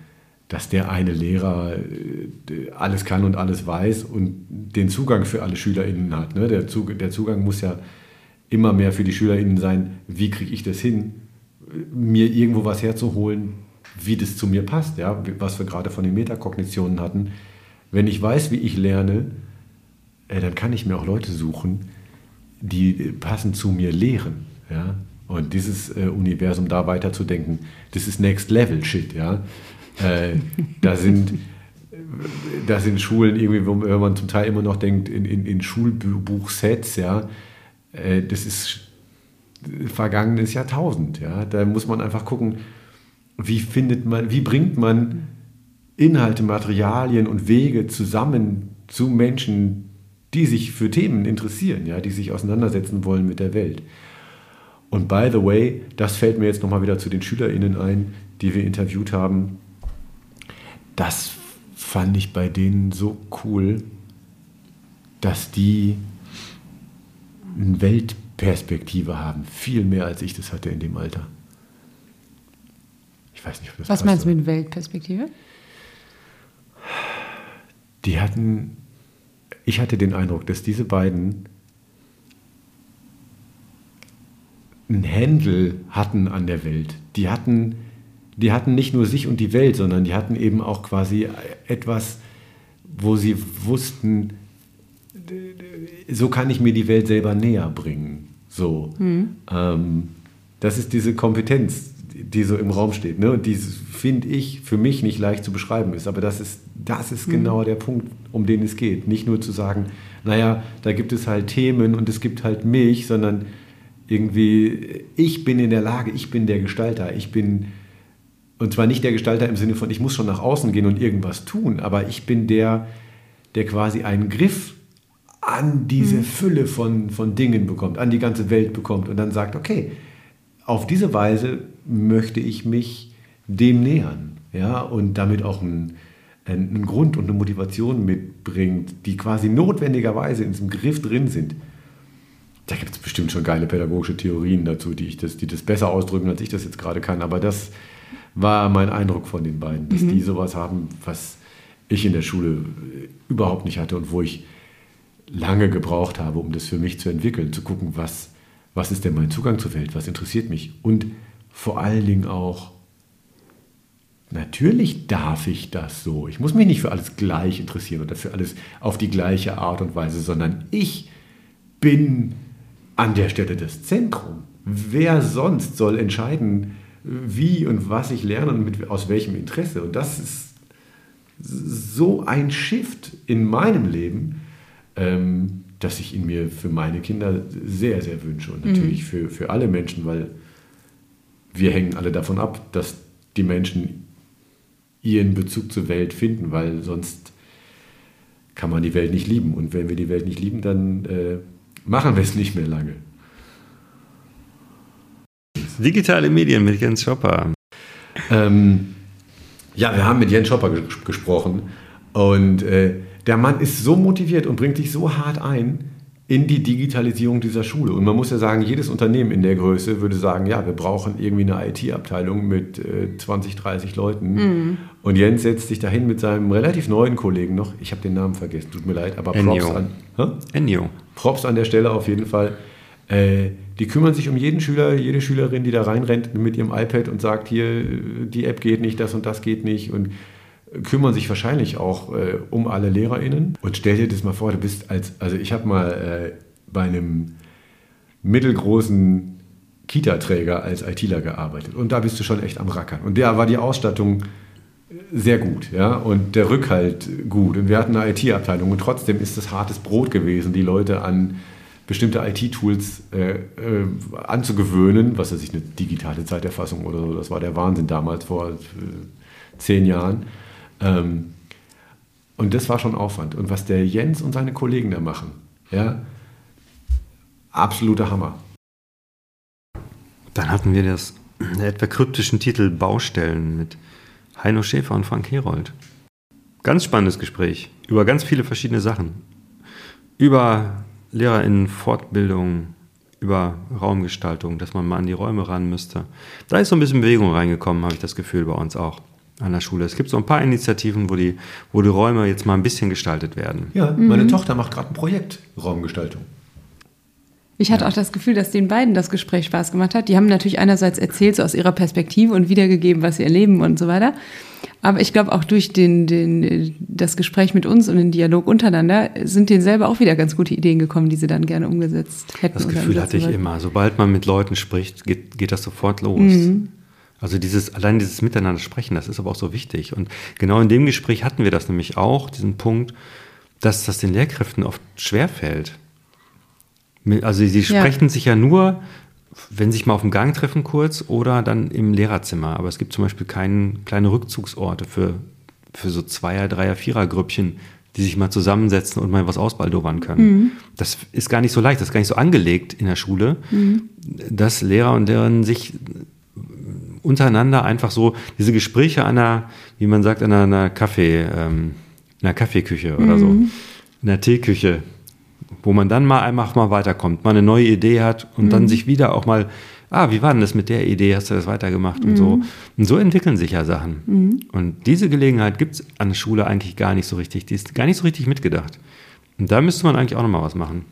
dass der eine Lehrer äh, alles kann und alles weiß und den Zugang für alle SchülerInnen hat. Ne? Der, Zug, der Zugang muss ja immer mehr für die SchülerInnen sein, wie kriege ich das hin, mir irgendwo was herzuholen, wie das zu mir passt, ja, was wir gerade von den Metakognitionen hatten. Wenn ich weiß, wie ich lerne, äh, dann kann ich mir auch Leute suchen, die passend zu mir lehren. Ja? Und dieses äh, Universum da weiterzudenken, das ist Next Level Shit. Ja? Äh, da, sind, da sind Schulen irgendwie, wo man zum Teil immer noch denkt, in, in, in Schulbuchsets, ja, äh, das ist vergangenes Jahrtausend. Ja? Da muss man einfach gucken, wie findet man, wie bringt man Inhalte, Materialien und Wege zusammen zu Menschen, die sich für Themen interessieren, ja, die sich auseinandersetzen wollen mit der Welt. Und by the way, das fällt mir jetzt nochmal wieder zu den SchülerInnen ein, die wir interviewt haben. Das fand ich bei denen so cool, dass die eine Weltperspektive haben. Viel mehr als ich das hatte in dem Alter. Ich weiß nicht, ob das Was meinst du mit Weltperspektive? Die hatten, ich hatte den Eindruck, dass diese beiden einen Händel hatten an der Welt. Die hatten, die hatten nicht nur sich und die Welt, sondern die hatten eben auch quasi etwas, wo sie wussten, so kann ich mir die Welt selber näher bringen. So. Mhm. Ähm, das ist diese Kompetenz, die so im Raum steht. Ne? Und die finde ich für mich nicht leicht zu beschreiben ist. Aber das ist, das ist mhm. genau der Punkt, um den es geht. Nicht nur zu sagen, naja, da gibt es halt Themen und es gibt halt mich, sondern irgendwie, ich bin in der Lage, ich bin der Gestalter, ich bin, und zwar nicht der Gestalter im Sinne von, ich muss schon nach außen gehen und irgendwas tun, aber ich bin der, der quasi einen Griff an diese mhm. Fülle von, von Dingen bekommt, an die ganze Welt bekommt und dann sagt, okay, auf diese Weise möchte ich mich dem nähern, ja, und damit auch einen, einen Grund und eine Motivation mitbringt, die quasi notwendigerweise in diesem Griff drin sind. Da gibt es bestimmt schon geile pädagogische Theorien dazu, die, ich das, die das besser ausdrücken, als ich das jetzt gerade kann. Aber das war mein Eindruck von den beiden, dass mhm. die sowas haben, was ich in der Schule überhaupt nicht hatte und wo ich lange gebraucht habe, um das für mich zu entwickeln, zu gucken, was, was ist denn mein Zugang zur Welt, was interessiert mich. Und vor allen Dingen auch, natürlich darf ich das so. Ich muss mich nicht für alles gleich interessieren oder für alles auf die gleiche Art und Weise, sondern ich bin an der Stelle das Zentrum. Wer sonst soll entscheiden, wie und was ich lerne und mit, aus welchem Interesse? Und das ist so ein Shift in meinem Leben, ähm, dass ich ihn mir für meine Kinder sehr, sehr wünsche und natürlich mhm. für, für alle Menschen, weil wir hängen alle davon ab, dass die Menschen ihren Bezug zur Welt finden, weil sonst kann man die Welt nicht lieben. Und wenn wir die Welt nicht lieben, dann äh, machen wir es nicht mehr lange. Digitale Medien mit Jens Schopper. Ähm, ja, wir haben mit Jens Schopper ges gesprochen und äh, der Mann ist so motiviert und bringt sich so hart ein in die Digitalisierung dieser Schule. Und man muss ja sagen, jedes Unternehmen in der Größe würde sagen, ja, wir brauchen irgendwie eine IT-Abteilung mit äh, 20, 30 Leuten. Mhm. Und Jens setzt sich dahin mit seinem relativ neuen Kollegen noch. Ich habe den Namen vergessen, tut mir leid, aber Props an, Ennio. Props an der Stelle auf jeden Fall. Äh, die kümmern sich um jeden Schüler, jede Schülerin, die da reinrennt mit ihrem iPad und sagt, hier, die App geht nicht, das und das geht nicht. Und kümmern sich wahrscheinlich auch äh, um alle LehrerInnen. Und stell dir das mal vor, du bist als, also ich habe mal äh, bei einem mittelgroßen Kita-Träger als ITler gearbeitet und da bist du schon echt am Rackern. Und da war die Ausstattung sehr gut, ja, und der Rückhalt gut. Und wir hatten eine IT-Abteilung und trotzdem ist es hartes Brot gewesen, die Leute an bestimmte IT-Tools äh, äh, anzugewöhnen, was weiß ich, eine digitale Zeiterfassung oder so, das war der Wahnsinn damals vor äh, zehn Jahren. Ähm, und das war schon Aufwand. Und was der Jens und seine Kollegen da machen, ja, absoluter Hammer. Dann hatten wir das etwa kryptischen Titel Baustellen mit Heino Schäfer und Frank Herold. Ganz spannendes Gespräch über ganz viele verschiedene Sachen. Über LehrerInnen Fortbildung, über Raumgestaltung, dass man mal an die Räume ran müsste. Da ist so ein bisschen Bewegung reingekommen, habe ich das Gefühl, bei uns auch an der Schule. Es gibt so ein paar Initiativen, wo die, wo die Räume jetzt mal ein bisschen gestaltet werden. Ja, meine mhm. Tochter macht gerade ein Projekt Raumgestaltung. Ich hatte auch das Gefühl, dass den beiden das Gespräch Spaß gemacht hat. Die haben natürlich einerseits erzählt, so aus ihrer Perspektive und wiedergegeben, was sie erleben und so weiter. Aber ich glaube, auch durch den, den, das Gespräch mit uns und den Dialog untereinander sind denen selber auch wieder ganz gute Ideen gekommen, die sie dann gerne umgesetzt hätten. Das Gefühl hatte ich immer. Sobald man mit Leuten spricht, geht, geht das sofort los. Mhm. Also dieses, allein dieses Miteinander sprechen, das ist aber auch so wichtig. Und genau in dem Gespräch hatten wir das nämlich auch, diesen Punkt, dass das den Lehrkräften oft schwerfällt. Also sie sprechen ja. sich ja nur, wenn sie sich mal auf dem Gang treffen kurz oder dann im Lehrerzimmer. Aber es gibt zum Beispiel keine kleine Rückzugsorte für, für so Zweier-, Dreier-, Vierer-Grüppchen, die sich mal zusammensetzen und mal was ausbaldowern können. Mhm. Das ist gar nicht so leicht, das ist gar nicht so angelegt in der Schule, mhm. dass Lehrer und Lehrerinnen sich untereinander einfach so diese Gespräche einer, wie man sagt, einer, einer Kaffee, ähm, einer Kaffeeküche oder so, in der Teeküche, wo man dann mal einfach mal weiterkommt, mal eine neue Idee hat und dann sich wieder auch mal, ah, wie war denn das mit der Idee, hast du das weitergemacht und so. Und so entwickeln sich ja Sachen. Und diese Gelegenheit gibt es an der Schule eigentlich gar nicht so richtig, die ist gar nicht so richtig mitgedacht. Und da müsste man eigentlich auch nochmal was machen.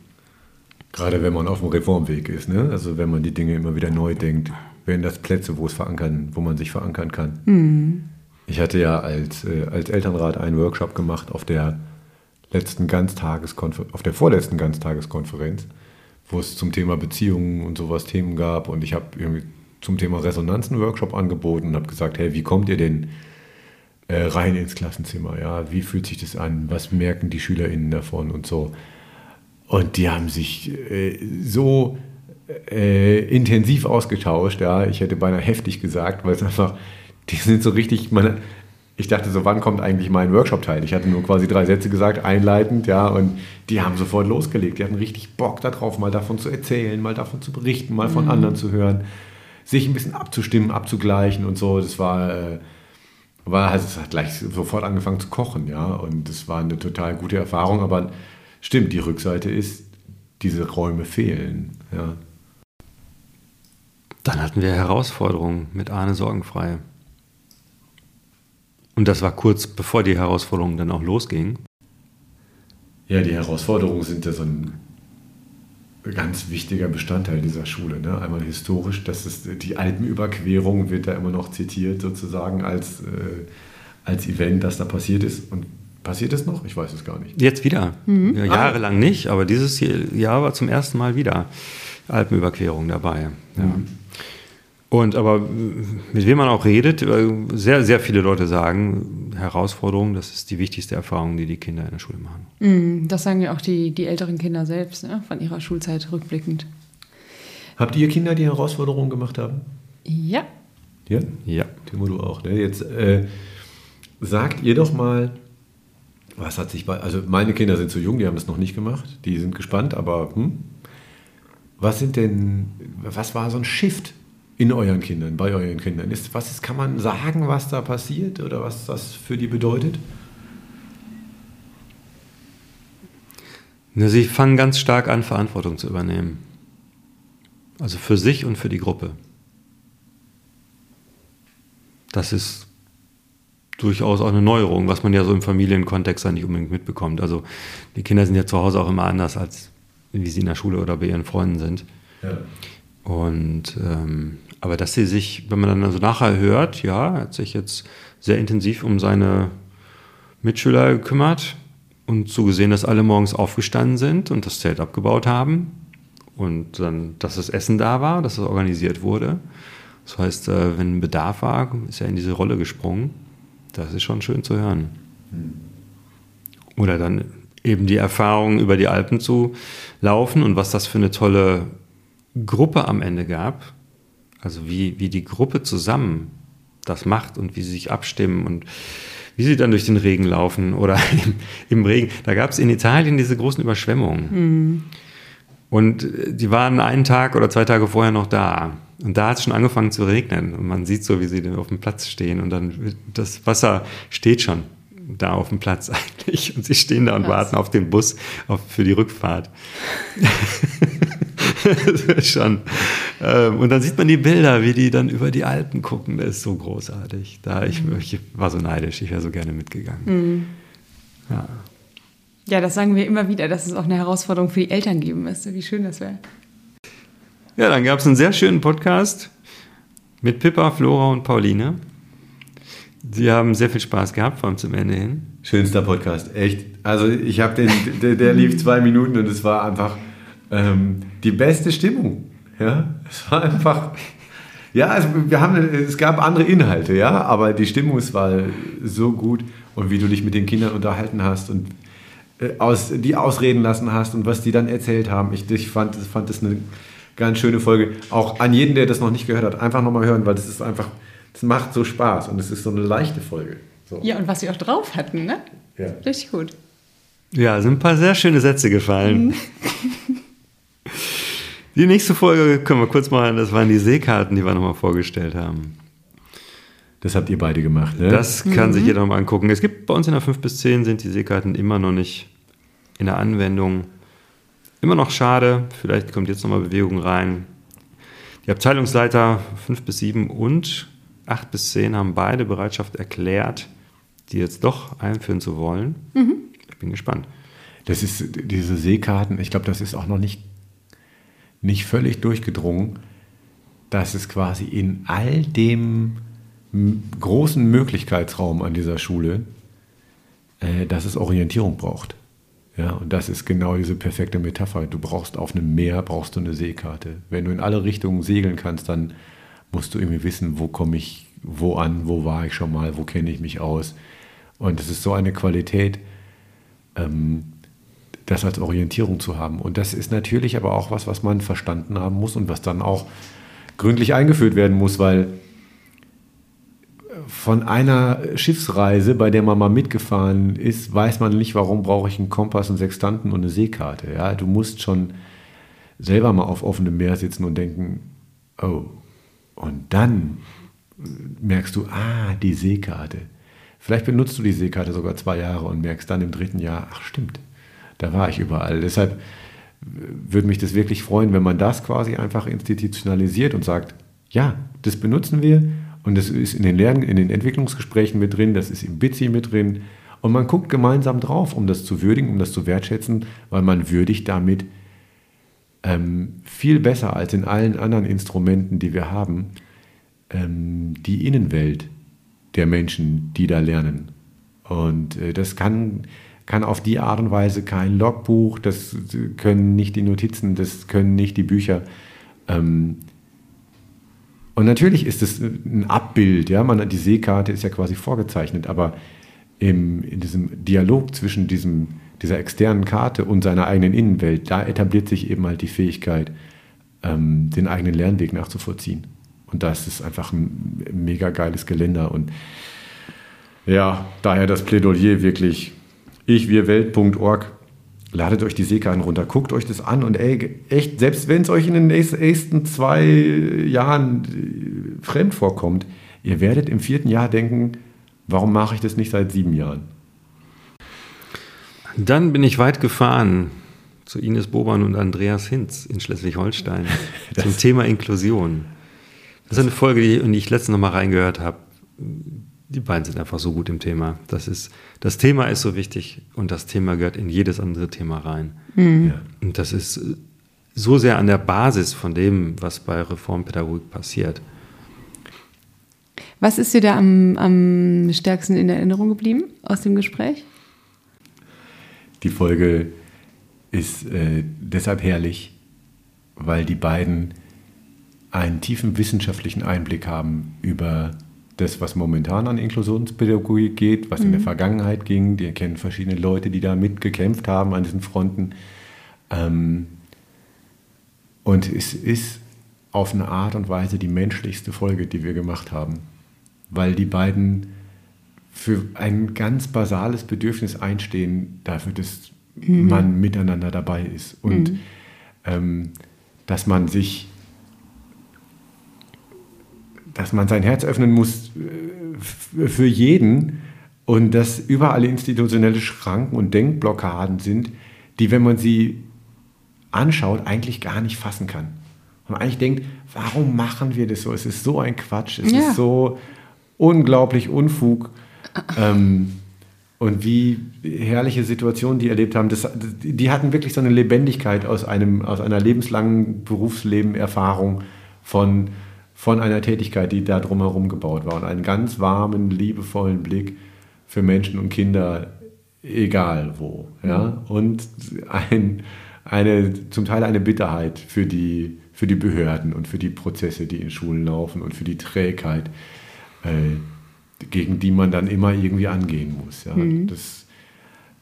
Gerade wenn man auf dem Reformweg ist, ne? also wenn man die Dinge immer wieder neu denkt, wären das Plätze, wo es verankern, wo man sich verankern kann. Ich hatte ja als, äh, als Elternrat einen Workshop gemacht auf der letzten Ganztageskonferenz, auf der vorletzten Ganztageskonferenz, wo es zum Thema Beziehungen und sowas Themen gab und ich habe irgendwie zum Thema Resonanz einen Workshop angeboten und habe gesagt, hey, wie kommt ihr denn äh, rein ins Klassenzimmer? Ja, wie fühlt sich das an? Was merken die SchülerInnen davon und so? Und die haben sich äh, so äh, intensiv ausgetauscht, ja, ich hätte beinahe heftig gesagt, weil es einfach, die sind so richtig, meine, ich dachte so, wann kommt eigentlich mein Workshop-Teil? Ich hatte nur quasi drei Sätze gesagt, einleitend, ja, und die haben sofort losgelegt. Die hatten richtig Bock darauf, mal davon zu erzählen, mal davon zu berichten, mal von anderen zu hören, sich ein bisschen abzustimmen, abzugleichen und so. Das war, äh, war also es hat gleich sofort angefangen zu kochen, ja, und das war eine total gute Erfahrung, aber stimmt, die Rückseite ist, diese Räume fehlen, ja. Dann hatten wir Herausforderungen mit Arne Sorgenfrei. Und das war kurz bevor die Herausforderungen dann auch losgingen. Ja, die Herausforderungen sind ja so ein ganz wichtiger Bestandteil dieser Schule. Ne? Einmal historisch, dass es die Alpenüberquerung wird da immer noch zitiert, sozusagen als, äh, als Event, das da passiert ist. Und passiert es noch? Ich weiß es gar nicht. Jetzt wieder. Ja, jahrelang nicht, aber dieses Jahr war zum ersten Mal wieder Alpenüberquerung dabei. Ja. Und aber mit wem man auch redet, äh, sehr, sehr viele Leute sagen, Herausforderung, das ist die wichtigste Erfahrung, die die Kinder in der Schule machen. Mhm, Das sagen ja auch die, die älteren Kinder selbst, ne? von ihrer Schulzeit rückblickend. Habt ihr Kinder, die Herausforderungen gemacht haben? Ja. Ja? Ja. Timo, du auch. Ne? Jetzt äh, sagt ihr doch mal, was hat sich bei. Also, meine Kinder sind zu jung, die haben das noch nicht gemacht. Die sind gespannt, aber hm? Was sind denn. Was war so ein Shift in euren Kindern, bei euren Kindern? Ist, was ist, kann man sagen, was da passiert oder was das für die bedeutet? Sie fangen ganz stark an, Verantwortung zu übernehmen. Also für sich und für die Gruppe. Das ist durchaus auch eine Neuerung, was man ja so im Familienkontext nicht unbedingt mitbekommt. Also die Kinder sind ja zu Hause auch immer anders, als wie sie in der Schule oder bei ihren Freunden sind. Ja. Und ähm, aber dass sie sich, wenn man dann also nachher hört, ja, hat sich jetzt sehr intensiv um seine Mitschüler gekümmert und so gesehen, dass alle morgens aufgestanden sind und das Zelt abgebaut haben und dann, dass das Essen da war, dass es organisiert wurde. Das heißt, äh, wenn ein Bedarf war, ist er in diese Rolle gesprungen. Das ist schon schön zu hören. Oder dann eben die Erfahrung, über die Alpen zu laufen und was das für eine tolle Gruppe am Ende gab. Also wie, wie die Gruppe zusammen das macht und wie sie sich abstimmen und wie sie dann durch den Regen laufen oder im, im Regen. Da gab es in Italien diese großen Überschwemmungen. Und äh, die waren einen Tag oder zwei Tage vorher noch da. Und da hat es schon angefangen zu regnen. Und man sieht so, wie sie auf dem Platz stehen. Und dann das Wasser steht schon da auf dem Platz eigentlich. Und sie stehen da und Krass. warten auf den Bus auf, für die Rückfahrt. schon. Ähm, und dann sieht man die Bilder, wie die dann über die Alpen gucken. Das ist so großartig. Da ich, ich war so neidisch. Ich wäre so gerne mitgegangen. Ja. Ja, das sagen wir immer wieder, dass es auch eine Herausforderung für die Eltern geben müsste. Wie schön das wäre. Ja, dann gab es einen sehr schönen Podcast mit Pippa, Flora und Pauline. Sie haben sehr viel Spaß gehabt, vor allem zum Ende hin. Schönster Podcast, echt. Also ich habe den, der, der lief zwei Minuten und es war einfach ähm, die beste Stimmung. Ja, es war einfach. Ja, also wir haben, es gab andere Inhalte, ja, aber die Stimmung war so gut und wie du dich mit den Kindern unterhalten hast und äh, aus, die ausreden lassen hast und was die dann erzählt haben. Ich, ich fand, fand das eine ganz schöne Folge. Auch an jeden, der das noch nicht gehört hat, einfach nochmal hören, weil das ist einfach, das macht so Spaß und es ist so eine leichte Folge. So. Ja, und was sie auch drauf hatten, ne? Ja. Richtig gut. Ja, sind ein paar sehr schöne Sätze gefallen. Die nächste Folge können wir kurz machen, das waren die Seekarten, die wir nochmal vorgestellt haben. Das habt ihr beide gemacht, ne? Das kann sich jeder noch mal angucken. Es gibt bei uns in der 5 bis 10 sind die Seekarten immer noch nicht in der Anwendung. Immer noch schade. Vielleicht kommt jetzt noch mal Bewegung rein. Die Abteilungsleiter 5 bis 7 und 8 bis 10 haben beide Bereitschaft erklärt, die jetzt doch einführen zu wollen. Ich bin gespannt. Das ist diese Seekarten, ich glaube, das ist auch noch nicht, nicht völlig durchgedrungen, dass es quasi in all dem großen Möglichkeitsraum an dieser Schule, äh, dass es Orientierung braucht. Ja, und das ist genau diese perfekte Metapher. Du brauchst auf einem Meer brauchst du eine Seekarte. Wenn du in alle Richtungen segeln kannst, dann musst du irgendwie wissen, wo komme ich wo an, wo war ich schon mal, wo kenne ich mich aus. Und es ist so eine Qualität, ähm, das als Orientierung zu haben. Und das ist natürlich aber auch was, was man verstanden haben muss und was dann auch gründlich eingeführt werden muss, weil von einer Schiffsreise, bei der man mal mitgefahren ist, weiß man nicht, warum brauche ich einen Kompass, einen Sextanten und eine Seekarte. Ja, du musst schon selber mal auf offenem Meer sitzen und denken, oh, und dann merkst du, ah, die Seekarte. Vielleicht benutzt du die Seekarte sogar zwei Jahre und merkst dann im dritten Jahr, ach stimmt, da war ich überall. Deshalb würde mich das wirklich freuen, wenn man das quasi einfach institutionalisiert und sagt, ja, das benutzen wir und das ist in den Lern in den Entwicklungsgesprächen mit drin, das ist im BITSI mit drin und man guckt gemeinsam drauf, um das zu würdigen, um das zu wertschätzen, weil man würdigt damit ähm, viel besser als in allen anderen Instrumenten, die wir haben, ähm, die Innenwelt der Menschen, die da lernen. Und äh, das kann, kann auf die Art und Weise kein Logbuch, das können nicht die Notizen, das können nicht die Bücher. Ähm, und natürlich ist es ein Abbild, ja, man, die Seekarte ist ja quasi vorgezeichnet, aber im, in diesem Dialog zwischen diesem, dieser externen Karte und seiner eigenen Innenwelt, da etabliert sich eben halt die Fähigkeit, ähm, den eigenen Lernweg nachzuvollziehen. Und das ist einfach ein mega geiles Geländer. Und ja, daher das Plädoyer wirklich ichwirwelt.org. Ladet euch die Seekarten runter, guckt euch das an und ey, echt, selbst wenn es euch in den nächsten zwei Jahren äh, fremd vorkommt, ihr werdet im vierten Jahr denken, warum mache ich das nicht seit sieben Jahren? Dann bin ich weit gefahren zu Ines Boban und Andreas Hinz in Schleswig-Holstein zum Thema Inklusion. Das ist eine Folge, die, in die ich letztens noch mal reingehört habe. Die beiden sind einfach so gut im Thema. Das, ist, das Thema ist so wichtig und das Thema gehört in jedes andere Thema rein. Ja. Und das ist so sehr an der Basis von dem, was bei Reformpädagogik passiert. Was ist dir da am, am stärksten in Erinnerung geblieben aus dem Gespräch? Die Folge ist äh, deshalb herrlich, weil die beiden einen tiefen wissenschaftlichen Einblick haben über das, was momentan an Inklusionspädagogik geht, was in der Vergangenheit ging. Die kennen verschiedene Leute, die da mitgekämpft haben an diesen Fronten. Ähm, und es ist auf eine Art und Weise die menschlichste Folge, die wir gemacht haben, weil die beiden für ein ganz basales Bedürfnis einstehen, dafür, dass man miteinander dabei ist und ähm, dass man sich, dass man sein Herz öffnen muss äh, für jeden und dass überall institutionelle Schranken und Denkblockaden sind, die, wenn man sie anschaut, eigentlich gar nicht fassen kann. Und man eigentlich denkt, warum machen wir das so? Es ist so ein Quatsch, es Ja. ist so unglaublich Unfug. Ähm, und wie herrliche Situationen die erlebt haben, das, die hatten wirklich so eine Lebendigkeit aus, einem, aus einer lebenslangen Berufsleben-Erfahrung von, von einer Tätigkeit, die da drumherum gebaut war. Und einen ganz warmen, liebevollen Blick für Menschen und Kinder, egal wo. Ja? Und ein, eine, zum Teil eine Bitterheit für die, für die Behörden und für die Prozesse, die in Schulen laufen und für die Trägheit. Äh, gegen die man dann immer irgendwie angehen muss. Ja. Das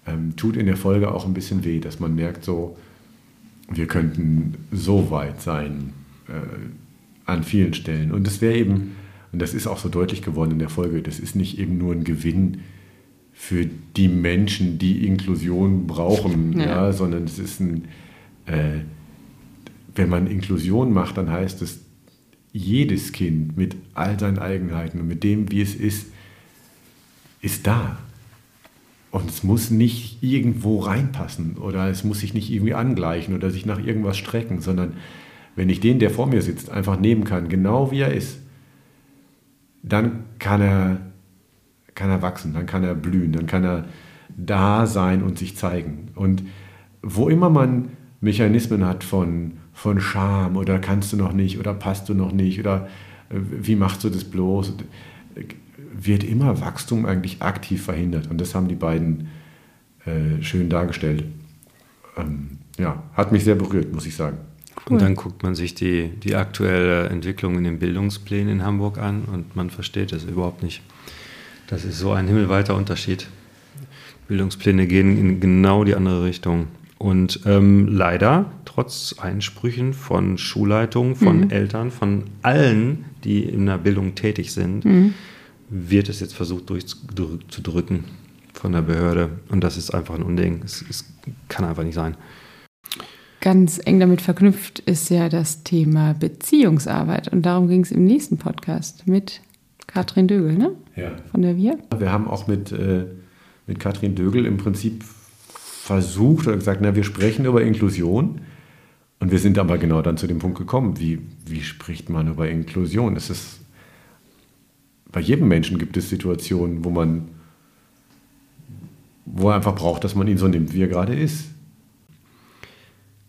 ähm, tut in der Folge auch ein bisschen weh, dass man merkt, so, wir könnten so weit sein äh, an vielen Stellen. Und das wäre eben, und das ist auch so deutlich geworden in der Folge, das ist nicht eben nur ein Gewinn für die Menschen, die Inklusion brauchen, Ja. ja. sondern es ist ein, äh, wenn man Inklusion macht, dann heißt es, jedes Kind mit all seinen Eigenheiten und mit dem, wie es ist, ist da. Und es muss nicht irgendwo reinpassen oder es muss sich nicht irgendwie angleichen oder sich nach irgendwas strecken, sondern wenn ich den, der vor mir sitzt, einfach nehmen kann, genau wie er ist, dann kann er, kann er wachsen, dann kann er blühen, dann kann er da sein und sich zeigen. Und wo immer man Mechanismen hat von, von Scham oder kannst du noch nicht oder passt du noch nicht oder äh, wie machst du das bloß, wird immer Wachstum eigentlich aktiv verhindert. Und das haben die beiden äh, schön dargestellt. Ähm, ja, hat mich sehr berührt, muss ich sagen. Cool. Und dann guckt man sich die, die aktuelle Entwicklung in den Bildungsplänen in Hamburg an und man versteht es überhaupt nicht. Das ist so ein himmelweiter Unterschied. Bildungspläne gehen in genau die andere Richtung. Und ähm, leider, trotz Einsprüchen von Schulleitungen, von mhm. Eltern, von allen, die in der Bildung tätig sind, mhm. wird es jetzt versucht durchzudrücken von der Behörde. Und das ist einfach ein Unding. Es, es kann einfach nicht sein. Ganz eng damit verknüpft ist ja das Thema Beziehungsarbeit. Und darum ging es im nächsten Podcast mit Katrin Dögel, ne? Ja. Von der Wir. Wir haben auch mit, äh, mit Katrin Dögel im Prinzip versucht oder gesagt, na, wir sprechen über Inklusion. Und wir sind aber genau dann zu dem Punkt gekommen, wie, wie spricht man über Inklusion? Es ist, bei jedem Menschen gibt es Situationen, wo man, wo er einfach braucht, dass man ihn so nimmt, wie er gerade ist.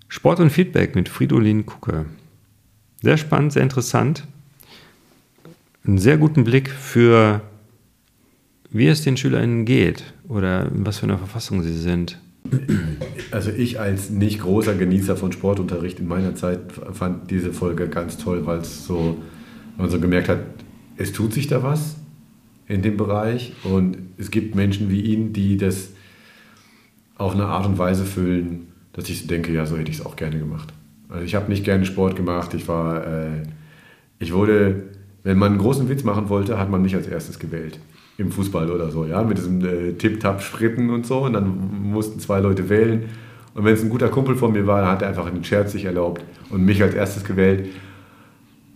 Sport und Feedback mit Fridolin Kucke. Sehr spannend, sehr interessant. Einen sehr guten Blick für, wie es den SchülerInnen geht oder was für eine Verfassung sie sind. Also ich als nicht großer Genießer von Sportunterricht in meiner Zeit fand diese Folge ganz toll, weil es so, man so gemerkt hat, es tut sich da was in dem Bereich und es gibt Menschen wie ihn, die das auf eine Art und Weise füllen, dass ich denke, ja, so hätte ich es auch gerne gemacht. Also ich habe nicht gerne Sport gemacht, ich war, äh, ich wurde, wenn man einen großen Witz machen wollte, hat man mich als erstes gewählt im Fußball oder so, ja, mit diesem äh, Tip-Tap-Spritten und so. Und dann mussten zwei Leute wählen. Und wenn es ein guter Kumpel von mir war, dann hat er einfach einen Scherz sich erlaubt und mich als erstes gewählt.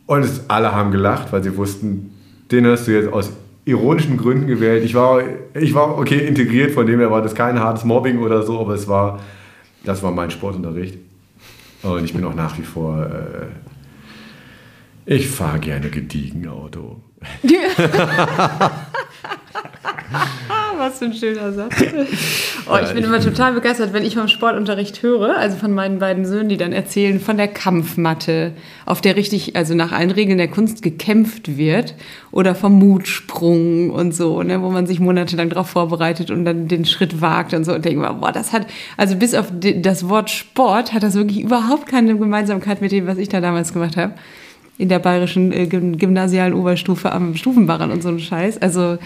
Und es, alle haben gelacht, weil sie wussten, den hast du jetzt aus ironischen Gründen gewählt. Ich war, ich war okay integriert, von dem her war das kein hartes Mobbing oder so, aber es war, das war mein Sportunterricht. Und ich bin auch nach wie vor, äh, ich fahre gerne gediegen Auto. Was für ein schöner Satz. Oh, ich bin immer total begeistert, wenn ich vom Sportunterricht höre, also von meinen beiden Söhnen, die dann erzählen von der Kampfmatte, auf der richtig, also nach allen Regeln der Kunst gekämpft wird, oder vom Mutsprung und so, ne, wo man sich monatelang darauf vorbereitet und dann den Schritt wagt und so und denkt, boah, das hat, also bis auf das Wort Sport hat das wirklich überhaupt keine Gemeinsamkeit mit dem, was ich da damals gemacht habe in der bayerischen äh, gymnasialen Oberstufe am Stufenbarren und so ein Scheiß. Also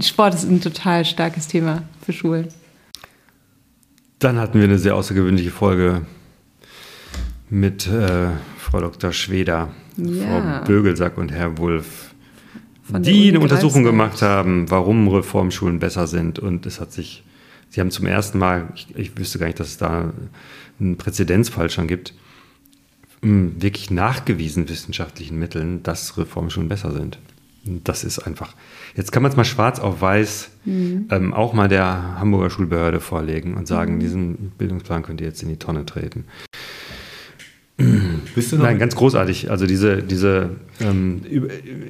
Sport ist ein total starkes Thema für Schulen. Dann hatten wir eine sehr außergewöhnliche Folge mit äh, Frau Dr. Schweder, ja. Frau Bögelsack und Herr Wulff, die eine Untersuchung gemacht haben, warum Reformschulen besser sind. Und es hat sich, sie haben zum ersten Mal, ich, ich wüsste gar nicht, dass es da einen Präzedenzfall schon gibt, wirklich nachgewiesen wissenschaftlichen Mitteln, dass Reformschulen besser sind. Das ist einfach. Jetzt kann man es mal schwarz auf weiß mhm. ähm, auch mal der Hamburger Schulbehörde vorlegen und sagen, mhm. diesen Bildungsplan könnt ihr jetzt in die Tonne treten. Bist du noch Nein, ganz großartig. Also diese, diese, ähm,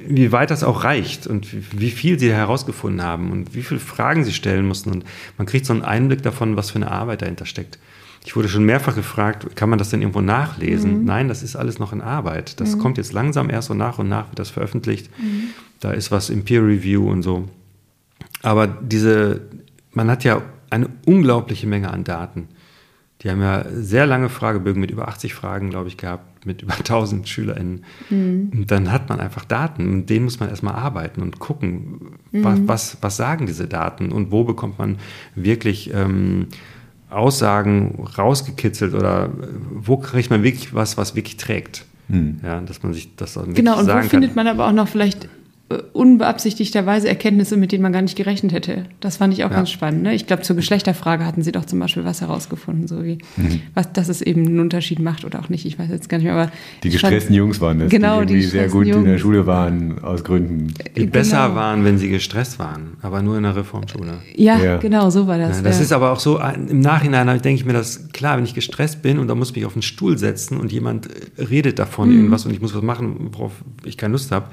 wie weit das auch reicht und wie, wie, viel sie herausgefunden haben und wie viele Fragen sie stellen mussten. Und man kriegt so einen Einblick davon, was für eine Arbeit dahinter steckt. Ich wurde schon mehrfach gefragt, kann man das denn irgendwo nachlesen? Mhm. Nein, das ist alles noch in Arbeit. Das mhm. kommt jetzt langsam erst so nach und nach, wird das veröffentlicht. Mhm. Da ist was im Peer Review und so. Aber diese, man hat ja eine unglaubliche Menge an Daten. Die haben ja sehr lange Fragebögen mit über 80 Fragen, glaube ich, gehabt, mit über 1000 SchülerInnen. Mhm. Und dann hat man einfach Daten, mit denen muss man erstmal arbeiten und gucken, mhm. was, was, was, sagen diese Daten und wo bekommt man wirklich ähm, Aussagen rausgekitzelt oder wo kriegt man wirklich was, was wirklich trägt. Mhm. Ja, dass man sich das dann Genau, und wo findet man aber auch noch vielleicht äh, unbeabsichtigterweise Erkenntnisse, mit denen man gar nicht gerechnet hätte. Das fand ich auch Ja. ganz spannend. Ne? Ich glaube, zur Geschlechterfrage hatten sie doch zum Beispiel was herausgefunden, so wie, Mhm. was, dass es eben einen Unterschied macht oder auch nicht. Ich weiß jetzt gar nicht mehr, aber Die ich fand- gestressten Jungs waren das, Genau, die die sehr gestressten gut in der Jungs. Schule waren, aus Gründen. Die Genau. besser waren, wenn sie gestresst waren, aber nur in der Reformschule. Ja, Ja. genau, so war das. Ja, das ja. ist aber auch so, ein- im Nachhinein denke ich mir das, klar, wenn ich gestresst bin und da muss ich mich auf den Stuhl setzen und jemand äh, redet davon Mhm. irgendwas und ich muss was machen, worauf ich keine Lust habe,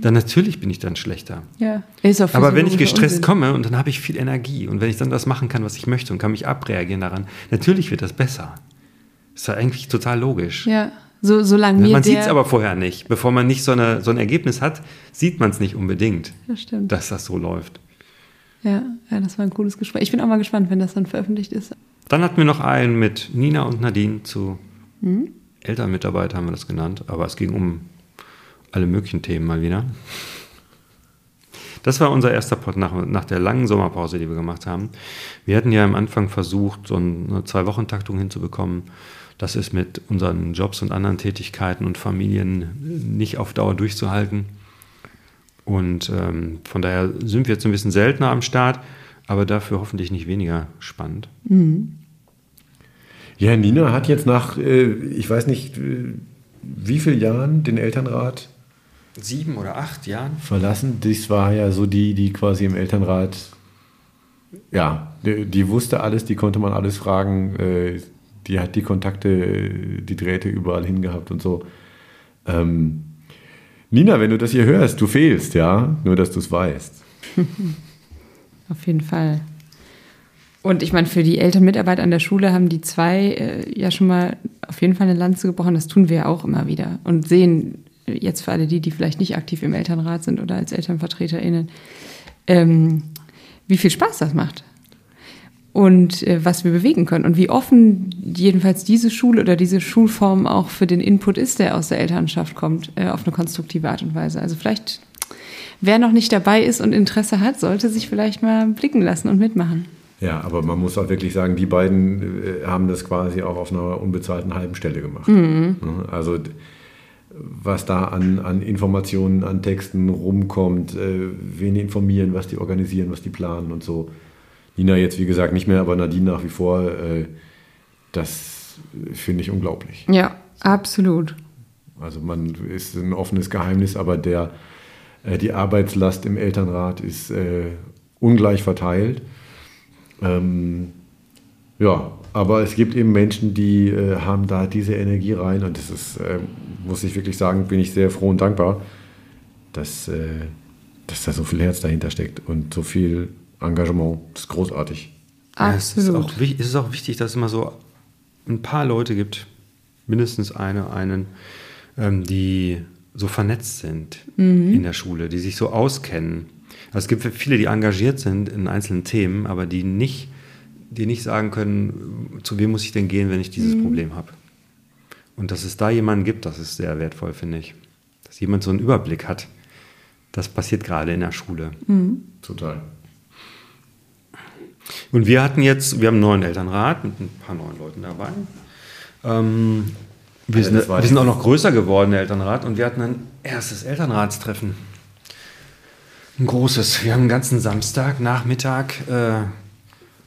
dann natürlich bin ich dann schlechter. ja. Ist auch Aber wenn ich gestresst Unsinn. komme und dann habe ich viel Energie und wenn ich dann das machen kann, was ich möchte und kann mich abreagieren daran, natürlich wird das besser. Ist ja eigentlich total logisch. Ja, so, solange mir man sieht es aber vorher nicht. Bevor man nicht so, eine, so ein Ergebnis hat, sieht man es nicht unbedingt, Das stimmt. dass das so läuft. Ja, ja, das war ein cooles Gespräch. Ich bin auch mal gespannt, wenn das dann veröffentlicht ist. Dann hatten wir noch einen mit Nina und Nadine zu Mhm. Elternmitarbeit, haben wir das genannt. Aber es ging um alle möglichen Themen mal wieder. Das war unser erster Pod nach, nach der langen Sommerpause, die wir gemacht haben. Wir hatten ja am Anfang versucht, so eine Zwei-Wochen-Taktung hinzubekommen. Das ist mit unseren Jobs und anderen Tätigkeiten und Familien nicht auf Dauer durchzuhalten. Und ähm, von daher sind wir jetzt ein bisschen seltener am Start, aber dafür hoffentlich nicht weniger spannend. Ja, Nina hat jetzt nach, äh, ich weiß nicht, äh, wie vielen Jahren den Elternrat Sieben oder acht Jahren? verlassen. Das war ja so die, die quasi im Elternrat, ja, die, die wusste alles, die konnte man alles fragen, äh, die hat die Kontakte, die Drähte überall hingehabt und so. Ähm, Nina, wenn du das hier hörst, du fehlst, ja, nur dass du es weißt. Auf jeden Fall. Und ich meine, für die Elternmitarbeit an der Schule haben die zwei äh, ja schon mal auf jeden Fall eine Lanze gebrochen. Das tun wir ja auch immer wieder und sehen jetzt für alle die, die vielleicht nicht aktiv im Elternrat sind oder als ElternvertreterInnen, ähm, wie viel Spaß das macht. Und äh, was wir bewegen können und wie offen jedenfalls diese Schule oder diese Schulform auch für den Input ist, der aus der Elternschaft kommt, äh, auf eine konstruktive Art und Weise. Also vielleicht, wer noch nicht dabei ist und Interesse hat, sollte sich vielleicht mal blicken lassen und mitmachen. Ja, aber man muss auch wirklich sagen, die beiden äh, haben das quasi auch auf einer unbezahlten halben Stelle gemacht. Ne? Also was da an, an Informationen, an Texten rumkommt, äh, wen die informieren, was die organisieren, was die planen und so. Nina jetzt, wie gesagt, nicht mehr, aber Nadine nach wie vor, äh, das finde ich unglaublich. Ja, absolut. Also man ist ein offenes Geheimnis, aber der, äh, die Arbeitslast im Elternrat ist äh, ungleich verteilt. Ähm, ja, aber es gibt eben Menschen, die äh, haben da diese Energie rein und das ist, äh, muss ich wirklich sagen, bin ich sehr froh und dankbar, dass, äh, dass da so viel Herz dahinter steckt und so viel Engagement. Das ist großartig. Ja, es, ist Absolut. auch, es ist auch wichtig, dass es immer so ein paar Leute gibt, mindestens eine, einen, ähm, die so vernetzt sind in der Schule, die sich so auskennen. Also es gibt viele, die engagiert sind in einzelnen Themen, aber die nicht, die nicht sagen können, zu wem muss ich denn gehen, wenn ich dieses Problem habe. Und dass es da jemanden gibt, das ist sehr wertvoll, finde ich. Dass jemand so einen Überblick hat. Das passiert gerade in der Schule. Total. Und wir hatten jetzt, wir haben einen neuen Elternrat mit ein paar neuen Leuten dabei. Ähm, wir, Also sind, wir sind auch noch größer geworden, der Elternrat, und wir hatten ein erstes Elternratstreffen. Ein großes. Wir haben den ganzen Samstag, Nachmittag äh,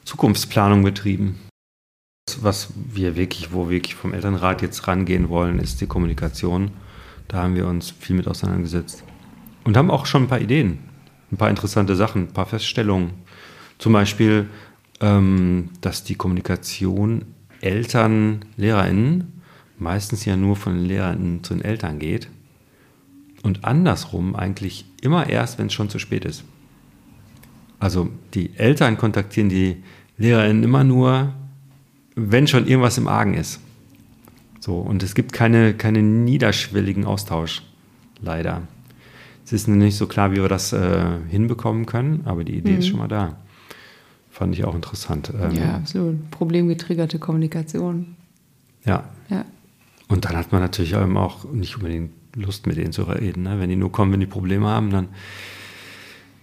Zukunftsplanung betrieben. Was wir wirklich, wo wir wirklich vom Elternrat jetzt rangehen wollen, ist die Kommunikation. Da haben wir uns viel mit auseinandergesetzt. Und haben auch schon ein paar Ideen, ein paar interessante Sachen, ein paar Feststellungen. Zum Beispiel, ähm, dass die Kommunikation Eltern, LehrerInnen meistens ja nur von den LehrerInnen zu den Eltern geht. Und andersrum eigentlich immer erst, wenn es schon zu spät ist. Also die Eltern kontaktieren die LehrerInnen immer nur, wenn schon irgendwas im Argen ist. So, und es gibt keine, keine niederschwelligen Austausch, leider. Es ist noch nicht so klar, wie wir das äh, hinbekommen können, aber die Idee ist schon mal da. Fand ich auch interessant. Ähm, Ja, absolut. Problemgetriggerte Kommunikation. ja. Ja. Und dann hat man natürlich eben auch nicht unbedingt Lust, mit denen zu reden. Ne? Wenn die nur kommen, wenn die Probleme haben, dann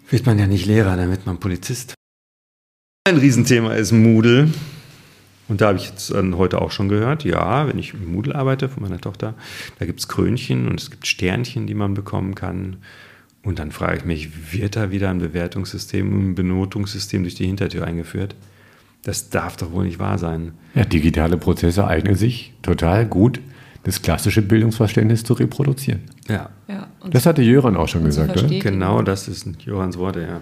wird man ja nicht Lehrer, dann wird man Polizist. Ein Riesenthema ist Moodle. Und da habe ich jetzt äh, heute auch schon gehört, ja, wenn ich im Moodle arbeite von meiner Tochter, da gibt es Krönchen und es gibt Sternchen, die man bekommen kann. Und dann frage ich mich, wird da wieder ein Bewertungssystem, ein Benotungssystem durch die Hintertür eingeführt? Das darf doch wohl nicht wahr sein. Ja, digitale Prozesse eignen sich total gut, das klassische Bildungsverständnis zu reproduzieren. Ja. Ja, Das hatte Jöran auch schon gesagt, oder? Genau, das ist Johans Worte, ja.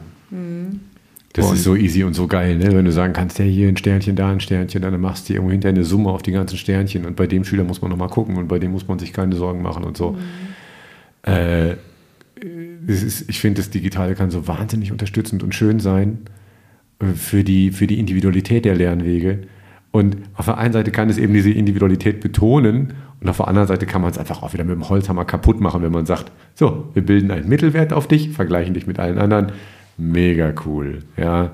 Das Und- ist so easy und so geil, ne? wenn du sagen kannst, ja, hier ein Sternchen, da ein Sternchen, dann machst du irgendwo hinterher eine Summe auf die ganzen Sternchen und bei dem Schüler muss man nochmal gucken und bei dem muss man sich keine Sorgen machen und so. Äh, es ist, ich finde, das Digitale kann so wahnsinnig unterstützend und schön sein äh, für die, für die Individualität der Lernwege. Und auf der einen Seite kann es eben diese Individualität betonen und auf der anderen Seite kann man es einfach auch wieder mit dem Holzhammer kaputt machen, wenn man sagt, so, wir bilden einen Mittelwert auf dich, vergleichen dich mit allen anderen. Mega cool. Ja,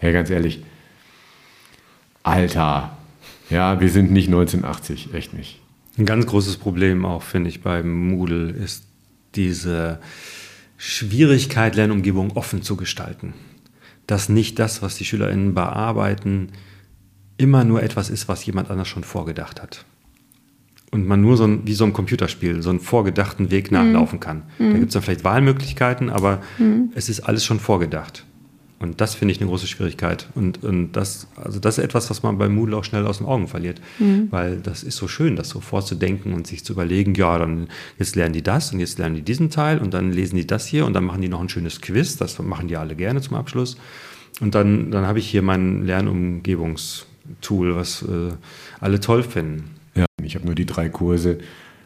ja ganz ehrlich. Alter. Ja, wir sind nicht 1980, echt nicht. Ein ganz großes Problem auch, finde ich, beim Moodle ist diese Schwierigkeit, Lernumgebung offen zu gestalten. Dass nicht das, was die SchülerInnen bearbeiten, immer nur etwas ist, was jemand anders schon vorgedacht hat. Und man nur so ein, wie so ein Computerspiel, so einen vorgedachten Weg nachlaufen kann. Da gibt es dann vielleicht Wahlmöglichkeiten, aber es ist alles schon vorgedacht. Und das finde ich eine große Schwierigkeit. Und, und das, also das ist etwas, was man bei Moodle auch schnell aus den Augen verliert. Weil das ist so schön, das so vorzudenken und sich zu überlegen, ja, dann jetzt lernen die das und jetzt lernen die diesen Teil und dann lesen die das hier und dann machen die noch ein schönes Quiz. Das machen die alle gerne zum Abschluss. Und dann, dann habe ich hier mein Lernumgebungstool, was äh, alle toll finden. Ich habe nur die drei Kurse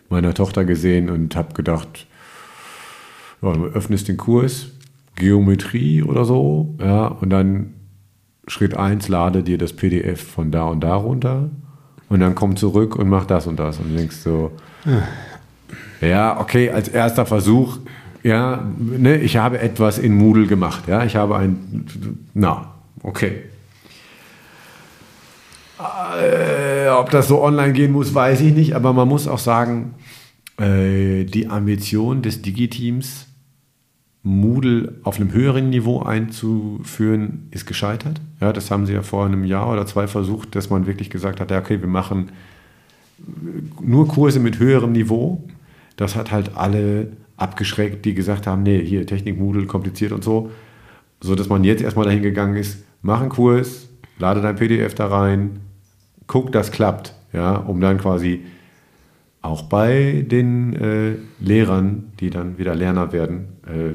meiner Tochter gesehen und habe gedacht, ja, du öffnest den Kurs, Geometrie oder so, ja, und dann Schritt 1, lade dir das PDF von da und da runter und dann komm zurück und mach das und das und denkst so, ja, okay, als erster Versuch, ja, ne, ich habe etwas in Moodle gemacht, ja, ich habe ein, na, okay. Äh, ob das so online gehen muss, weiß ich nicht, aber man muss auch sagen, äh, die Ambition des Digiteams, Moodle auf einem höheren Niveau einzuführen, ist gescheitert. Ja, das haben sie ja vor einem Jahr oder zwei versucht, dass man wirklich gesagt hat, ja, okay, wir machen nur Kurse mit höherem Niveau. Das hat halt alle abgeschreckt, die gesagt haben, nee, hier Technik, Moodle, kompliziert und so. So dass man jetzt erstmal dahin gegangen ist, mach einen Kurs, lade dein PDF da rein, guck, das klappt, ja, um dann quasi auch bei den äh, Lehrern, die dann wieder Lerner werden, äh,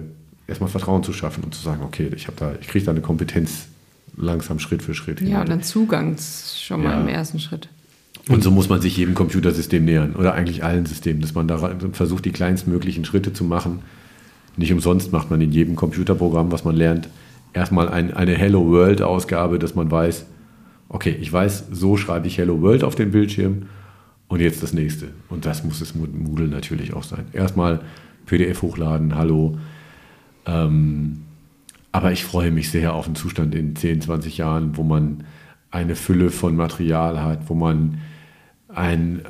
erstmal Vertrauen zu schaffen und zu sagen, okay, ich habe da, ich kriege da eine Kompetenz langsam Schritt für Schritt hin. Ja, und dann Zugang schon mal Ja. im ersten Schritt. Und so muss man sich jedem Computersystem nähern oder eigentlich allen Systemen, dass man da versucht, die kleinstmöglichen Schritte zu machen. Nicht umsonst macht man in jedem Computerprogramm, was man lernt, erstmal ein, eine Hello World-Ausgabe, dass man weiß, okay, ich weiß, so schreibe ich Hello World auf den Bildschirm und jetzt das nächste. Und das muss es mit Moodle natürlich auch sein. Erstmal PDF hochladen, hallo. Ähm, aber ich freue mich sehr auf einen Zustand in 10, 20 Jahren, wo man eine Fülle von Material hat, wo man ein,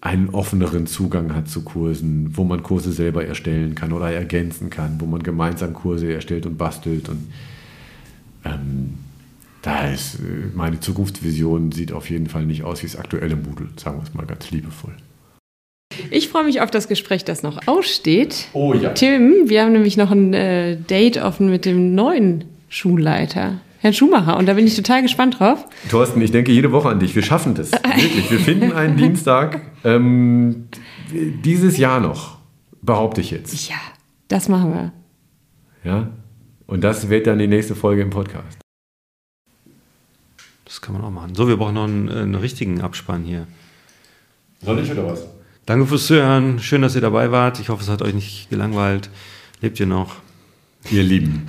einen offeneren Zugang hat zu Kursen, wo man Kurse selber erstellen kann oder ergänzen kann, wo man gemeinsam Kurse erstellt und bastelt. Und ähm, da ist äh, meine Zukunftsvision sieht auf jeden Fall nicht aus wie das aktuelle Moodle, sagen wir es mal ganz liebevoll. Ich freue mich auf das Gespräch, das noch aussteht. Oh ja. Tim, wir haben nämlich noch ein äh, Date offen mit dem neuen Schulleiter, Herrn Schumacher. Und da bin ich total gespannt drauf. Thorsten, ich denke jede Woche an dich. Wir schaffen das. Wirklich. Wir finden einen Dienstag ähm, dieses Jahr noch, behaupte ich jetzt. Ja, das machen wir. Ja? Und das wird dann die nächste Folge im Podcast. Das kann man auch machen. So, wir brauchen noch einen, einen richtigen Abspann hier. Soll ich oder was? Danke fürs Zuhören. Schön, dass ihr dabei wart. Ich hoffe, es hat euch nicht gelangweilt. Lebt ihr noch? Ihr Lieben.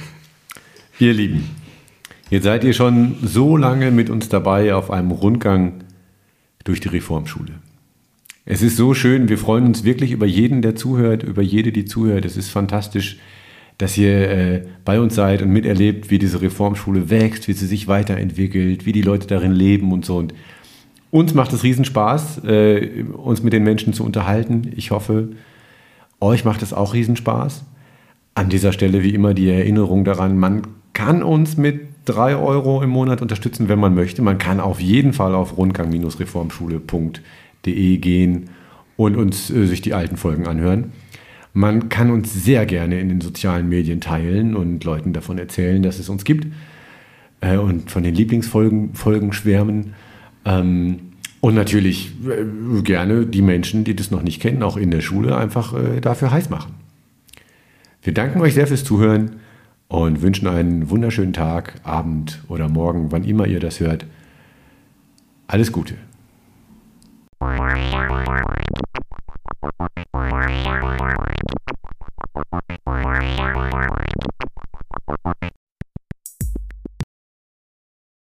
Ihr Lieben. Jetzt seid ihr schon so lange mit uns dabei auf einem Rundgang durch die Reformschule. Es ist so schön, wir freuen uns wirklich über jeden, der zuhört, über jede, die zuhört. Es ist fantastisch, dass ihr äh, bei uns seid und miterlebt, wie diese Reformschule wächst, wie sie sich weiterentwickelt, wie die Leute darin leben und so. Und uns macht es Riesenspaß, äh, uns mit den Menschen zu unterhalten. Ich hoffe, euch macht es auch Riesenspaß. An dieser Stelle wie immer die Erinnerung daran, man kann uns mit 3 Euro im Monat unterstützen, wenn man möchte. Man kann auf jeden Fall auf rundgang-reformschule.de gehen und uns äh, sich die alten Folgen anhören. Man kann uns sehr gerne in den sozialen Medien teilen und Leuten davon erzählen, dass es uns gibt äh, und von den Lieblingsfolgen Folgen schwärmen. Ähm, und natürlich äh, gerne die Menschen, die das noch nicht kennen, auch in der Schule einfach äh, dafür heiß machen. Wir danken euch sehr fürs Zuhören und wünschen einen wunderschönen Tag, Abend oder Morgen, wann immer ihr das hört. Alles Gute. Thank.